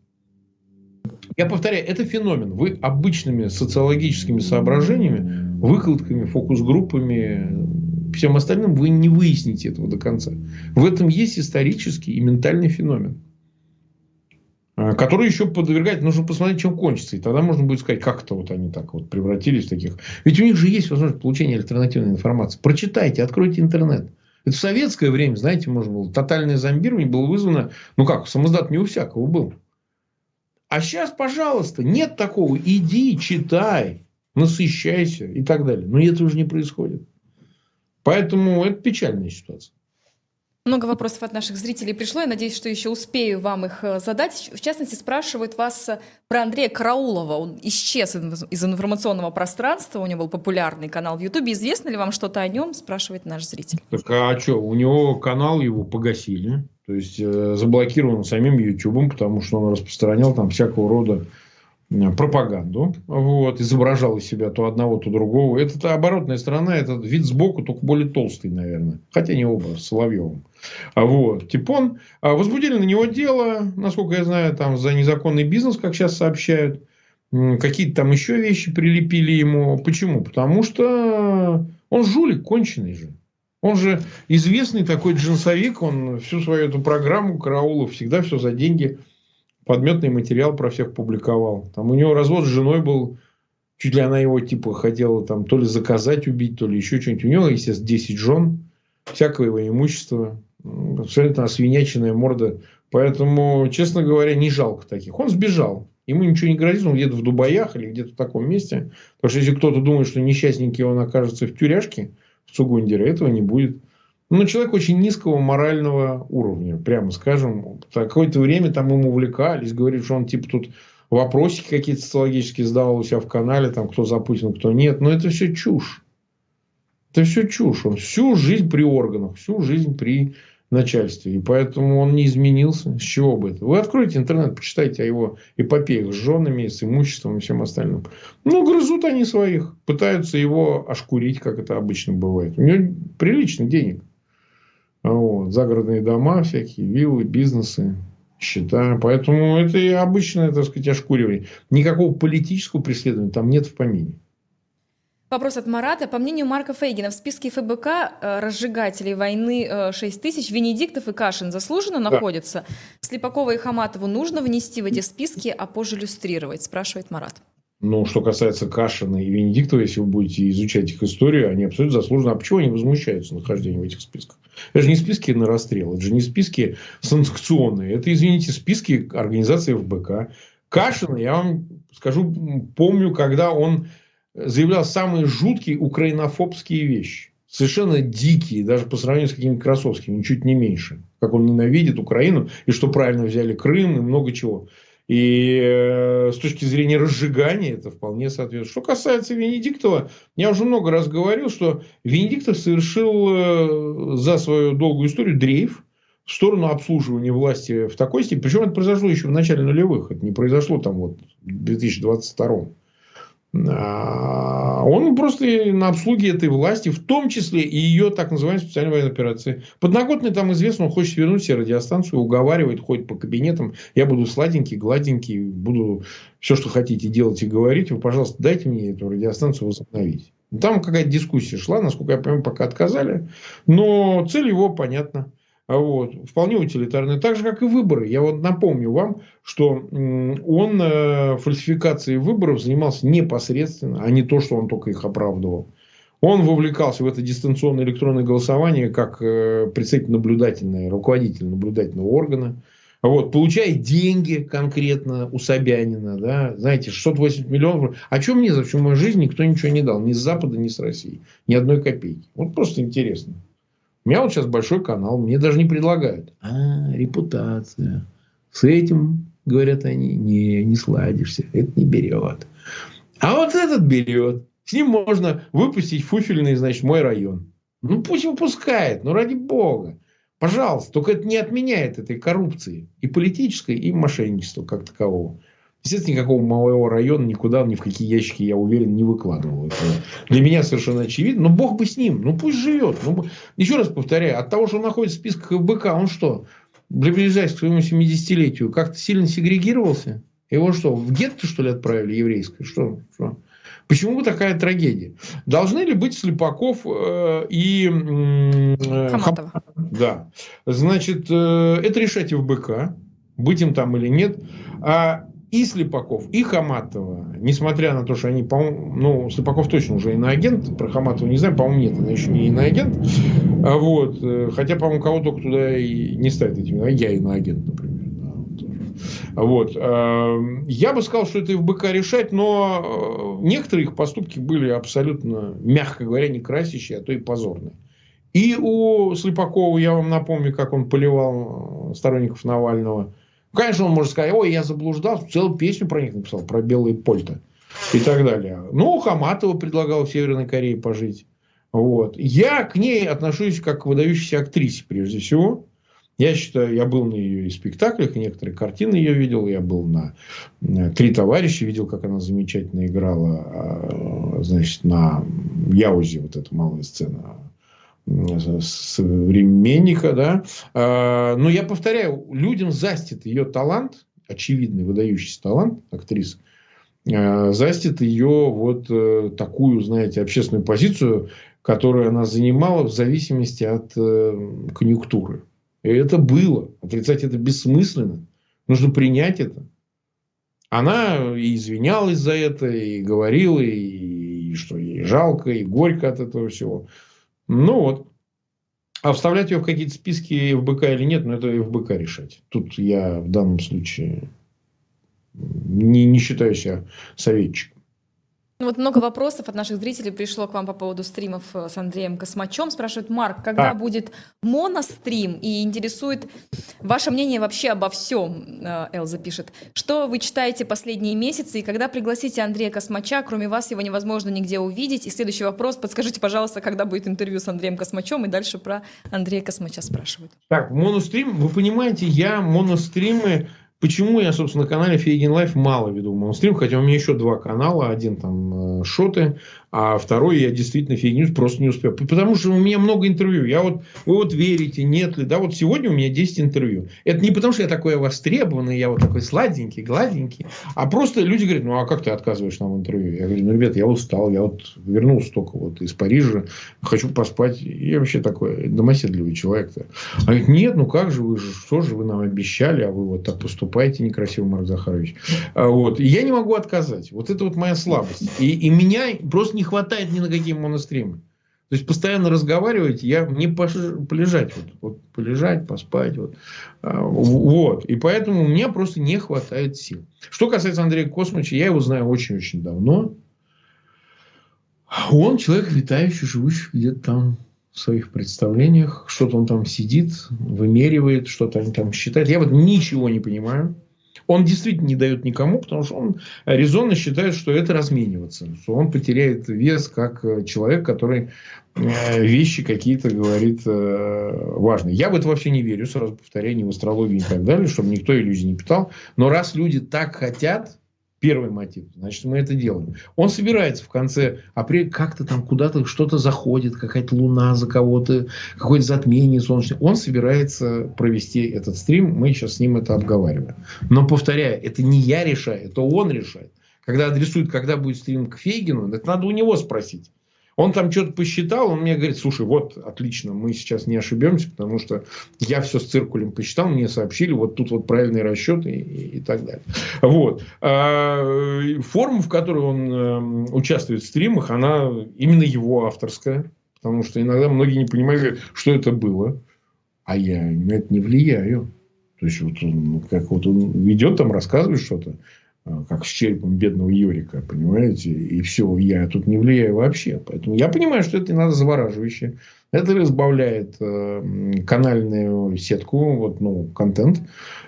Я повторяю, это феномен. Вы обычными социологическими соображениями, выкладками, фокус-группами, всем остальным вы не выясните этого до конца. В этом есть исторический и ментальный феномен. Э, которые еще подвергать, нужно посмотреть, чем кончится. И тогда можно будет сказать, как это вот они так вот превратились в таких. Ведь у них же есть возможность получения альтернативной информации. Прочитайте, откройте интернет. Это в советское время, знаете, можно было, тотальное зомбирование было вызвано, ну как, самоздат не у всякого был. А сейчас, пожалуйста, нет такого, иди, читай, насыщайся и так далее. Но это уже не происходит. Поэтому это печальная ситуация. Много вопросов от наших зрителей пришло. Я надеюсь, что еще успею вам их э, задать. В частности, спрашивают вас э, про Андрея Караулова. Он исчез из информационного пространства. У него был популярный канал в Ютубе. Известно ли вам что-то о нем? Спрашивает наш зритель. Так а что? У него канал его погасили. То есть, э, заблокирован самим Ютубом, потому что он распространял там всякого рода пропаганду, вот, изображал из себя то одного, то другого. Это оборотная сторона, этот вид сбоку, только более толстый, наверное. Хотя не оба, с Соловьевым. А вот, Типон. А возбудили на него дело, насколько я знаю, там за незаконный бизнес, как сейчас сообщают. Какие-то там еще вещи прилепили ему. Почему? Потому что он жулик конченый же. Он же известный такой джинсовик, он всю свою эту программу караулов всегда все за деньги подметный материал про всех публиковал. Там у него развод с женой был, чуть ли она его типа хотела там то ли заказать убить, то ли еще что-нибудь. У него, естественно, 10 жен, всякого его имущества, абсолютно освиняченная морда. Поэтому, честно говоря, не жалко таких. Он сбежал. Ему ничего не грозит, он где-то в Дубаях или где-то в таком месте. Потому что если кто-то думает, что несчастненький он окажется в тюряшке, в Цугундере, этого не будет. Ну, человек очень низкого морального уровня, прямо скажем. Какое-то время там ему увлекались, говорит, что он типа тут вопросики какие-то социологические задавал у себя в канале, там, кто за Путина, кто нет. Но это все чушь. Это все чушь. Он всю жизнь при органах, всю жизнь при начальстве. И поэтому он не изменился. С чего бы это? Вы откройте интернет, почитайте о его эпопеях с женами, с имуществом и всем остальным. Ну, грызут они своих. Пытаются его ошкурить, как это обычно бывает. У него прилично денег. Вот, загородные дома всякие, виллы, бизнесы, счета. Поэтому это и обычное, так сказать, ошкуривание. Никакого политического преследования там нет в помине. Вопрос от Марата. По мнению Марка Фейгина, в списке ФБК э, разжигателей войны 6 э, тысяч Венедиктов и Кашин заслуженно да. находятся. Слепакова и Хаматову нужно внести в эти списки, а позже люстрировать, спрашивает Марат. Но что касается Кашина и Венедиктова, если вы будете изучать их историю, они абсолютно заслуженно. А почему они возмущаются нахождением в этих списках? Это же не списки на расстрел, это же не списки санкционные. Это, извините, списки организации ФБК. Кашина, я вам скажу, помню, когда он заявлял самые жуткие украинофобские вещи. совершенно дикие, даже по сравнению с какими-нибудь Красовскими, ничуть не меньше. Как он ненавидит Украину, и что правильно взяли Крым, и много чего. И э, с точки зрения разжигания это вполне соответствует. Что касается Венедиктова, я уже много раз говорил, что Венедиктов совершил э, за свою долгую историю дрейф в сторону обслуживания власти в такой степени. Причем это произошло еще в начале нулевых. Это не произошло там вот в 2022. А, он просто на обслуге этой власти, в том числе и ее так называемой специальной военной операции. Подноготный там известно, он хочет вернуть себе радиостанцию, уговаривает, ходит по кабинетам. Я буду сладенький, гладенький, буду все, что хотите делать и говорить. Вы, пожалуйста, дайте мне эту радиостанцию возобновить. Там какая-то дискуссия шла, насколько я понимаю, пока отказали. Но цель его понятна. А вот, вполне утилитарный. Так же, как и выборы. Я вот напомню вам, что он э, фальсификацией выборов занимался непосредственно, а не то, что он только их оправдывал. Он вовлекался в это дистанционное электронное голосование как э, представитель наблюдательного, руководитель наблюдательного органа. Вот, получая деньги конкретно у Собянина, да, знаете, 680 миллионов. А чем мне за всю мою жизнь никто ничего не дал? Ни с Запада, ни с России. Ни одной копейки. Вот просто интересно. У меня вот сейчас большой канал, мне даже не предлагают. А, репутация. С этим, говорят они, не, не сладишься. Это не берет. А вот этот берет. С ним можно выпустить фуфельный, значит, мой район. Ну, пусть выпускает, ну, ради бога. Пожалуйста, только это не отменяет этой коррупции. И политической, и мошенничества как такового. Естественно, никакого моего района никуда, ни в какие ящики, я уверен, не выкладывал. Это для меня совершенно очевидно. Но Бог бы с ним. Ну, пусть живет. Ну, еще раз повторяю, от того, что он находится в списках ФБК, он что, приближаясь к своему 70-летию, как-то сильно сегрегировался? Его что, в гетто, что ли, отправили еврейское? Что? что? Почему бы такая трагедия? Должны ли быть Слепаков э, и э, Хаматова? Да. Значит, э, это решать ФБК, быть им там или нет. А и Слепаков, и Хаматова, несмотря на то, что они, по-моему, ну, Слепаков точно уже иноагент, про Хаматова не знаю, по-моему, нет, она еще не иноагент, а вот, э, хотя, по-моему, кого только туда и не ставят этими, а я иноагент, например. Вот. А, я бы сказал, что это ФБК решать, но э, некоторые их поступки были абсолютно, мягко говоря, не красящие, а то и позорные. И у Слепакова, я вам напомню, как он поливал сторонников Навального Конечно, он может сказать, ой, я заблуждался, целую песню про них написал, про белые польта и так далее. Ну, Хаматова предлагал в Северной Корее пожить. Вот. Я к ней отношусь как к выдающейся актрисе, прежде всего. Я считаю, я был на ее спектаклях, некоторые картины ее видел. Я был на «Три товарища», видел, как она замечательно играла а, значит, на Яузе, вот эта малая сцена современника, да. А, но я повторяю, людям застит ее талант, очевидный, выдающийся талант актрисы, а, застит ее вот э, такую, знаете, общественную позицию, которую она занимала в зависимости от э, конъюнктуры. И это было. Отрицать это бессмысленно. Нужно принять это. Она и извинялась за это, и говорила, и, и что ей жалко, и горько от этого всего. Ну вот. А вставлять ее в какие-то списки ФБК или нет, ну это ФБК решать. Тут я в данном случае не, не считаю себя советчиком. Ну вот много вопросов от наших зрителей пришло к вам по поводу стримов э, с Андреем Космачем. Спрашивает Марк, когда а. будет монострим? И интересует ваше мнение вообще обо всем, э, Элза пишет. Что вы читаете последние месяцы и когда пригласите Андрея Космача? Кроме вас его невозможно нигде увидеть. И следующий вопрос. Подскажите, пожалуйста, когда будет интервью с Андреем Космачем? И дальше про Андрея Космача спрашивают. Так, монострим. Вы понимаете, я моностримы Почему я, собственно, на канале Фейгин Live мало веду монстрим, хотя у меня еще два канала, один там э, shorts, а второй я действительно фейк просто не успел. Потому что у меня много интервью. Я вот, вы вот верите, нет ли, да, вот сегодня у меня 10 интервью. Это не потому, что я такой востребованный, я вот такой сладенький, гладенький, а просто люди говорят, ну, а как ты отказываешь нам интервью? Я говорю, ну, ребят, я устал, я вот вернулся только вот из Парижа, хочу поспать. Я вообще такой домоседливый человек-то. А говорит, нет, ну, как же вы же, что же вы нам обещали, а вы вот так поступаете некрасиво, Марк Захарович. А, вот. И я не могу отказать. Вот это вот моя слабость. И, и меня просто не не хватает ни на какие моностримы. То есть постоянно разговаривать, я не полежать, вот, вот полежать, поспать, вот, а, вот. И поэтому мне просто не хватает сил. Что касается Андрея Космича, я его знаю очень-очень давно. Он человек витающий, живущий где-то там в своих представлениях. Что-то он там сидит, вымеривает, что-то они там считает. Я вот ничего не понимаю. Он действительно не дает никому, потому что он резонно считает, что это размениваться. Что он потеряет вес как э, человек, который э, вещи какие-то говорит э, важные. Я в это вообще не верю, сразу повторяю, ни в астрологию и так далее, чтобы никто иллюзий не питал. Но раз люди так хотят, Первый мотив. Значит, мы это делаем. Он собирается в конце апреля, как-то там куда-то что-то заходит, какая-то луна за кого-то, какое-то затмение солнечное. Он собирается провести этот стрим. Мы сейчас с ним это обговариваем. Но, повторяю, это не я решаю, это он решает. Когда адресует, когда будет стрим к Фейгину, это надо у него спросить. Он там что-то посчитал, он мне говорит, слушай, вот, отлично, мы сейчас не ошибемся, потому что я все с циркулем посчитал, мне сообщили, вот тут вот правильный расчет и, и, и так далее. Вот. А, форма, в которой он э, участвует в стримах, она именно его авторская, потому что иногда многие не понимают, что это было, а я на это не влияю. То есть, вот он, как вот он ведет там, рассказывает что-то, как с черепом бедного Юрика, понимаете, и все, я тут не влияю вообще. Поэтому я понимаю, что это надо завораживающе. Это разбавляет э, канальную сетку, вот, ну, контент.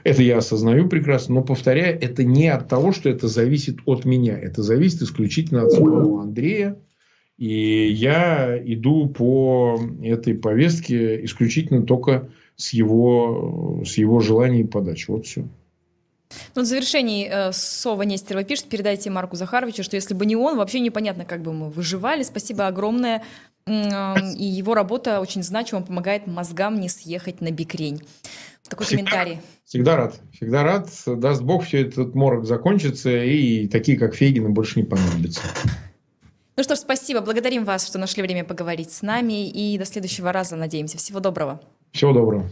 Это я осознаю прекрасно, но повторяю, это не от того, что это зависит от меня. Это зависит исключительно от самого Андрея. И я иду по этой повестке исключительно только с его, с его желаний и подачи. Вот все. Ну, в завершении э, Сова Нестерова пишет, передайте Марку Захаровичу, что если бы не он, вообще непонятно, как бы мы выживали. Спасибо огромное. И его работа очень значима, помогает мозгам не съехать на бикрень. Такой всегда, комментарий. Всегда рад. Всегда рад. Даст Бог, все этот морок закончится, и такие, как Фейгины, больше не понадобятся. Ну что ж, спасибо. Благодарим вас, что нашли время поговорить с нами. И до следующего раза, надеемся. Всего доброго. Всего доброго.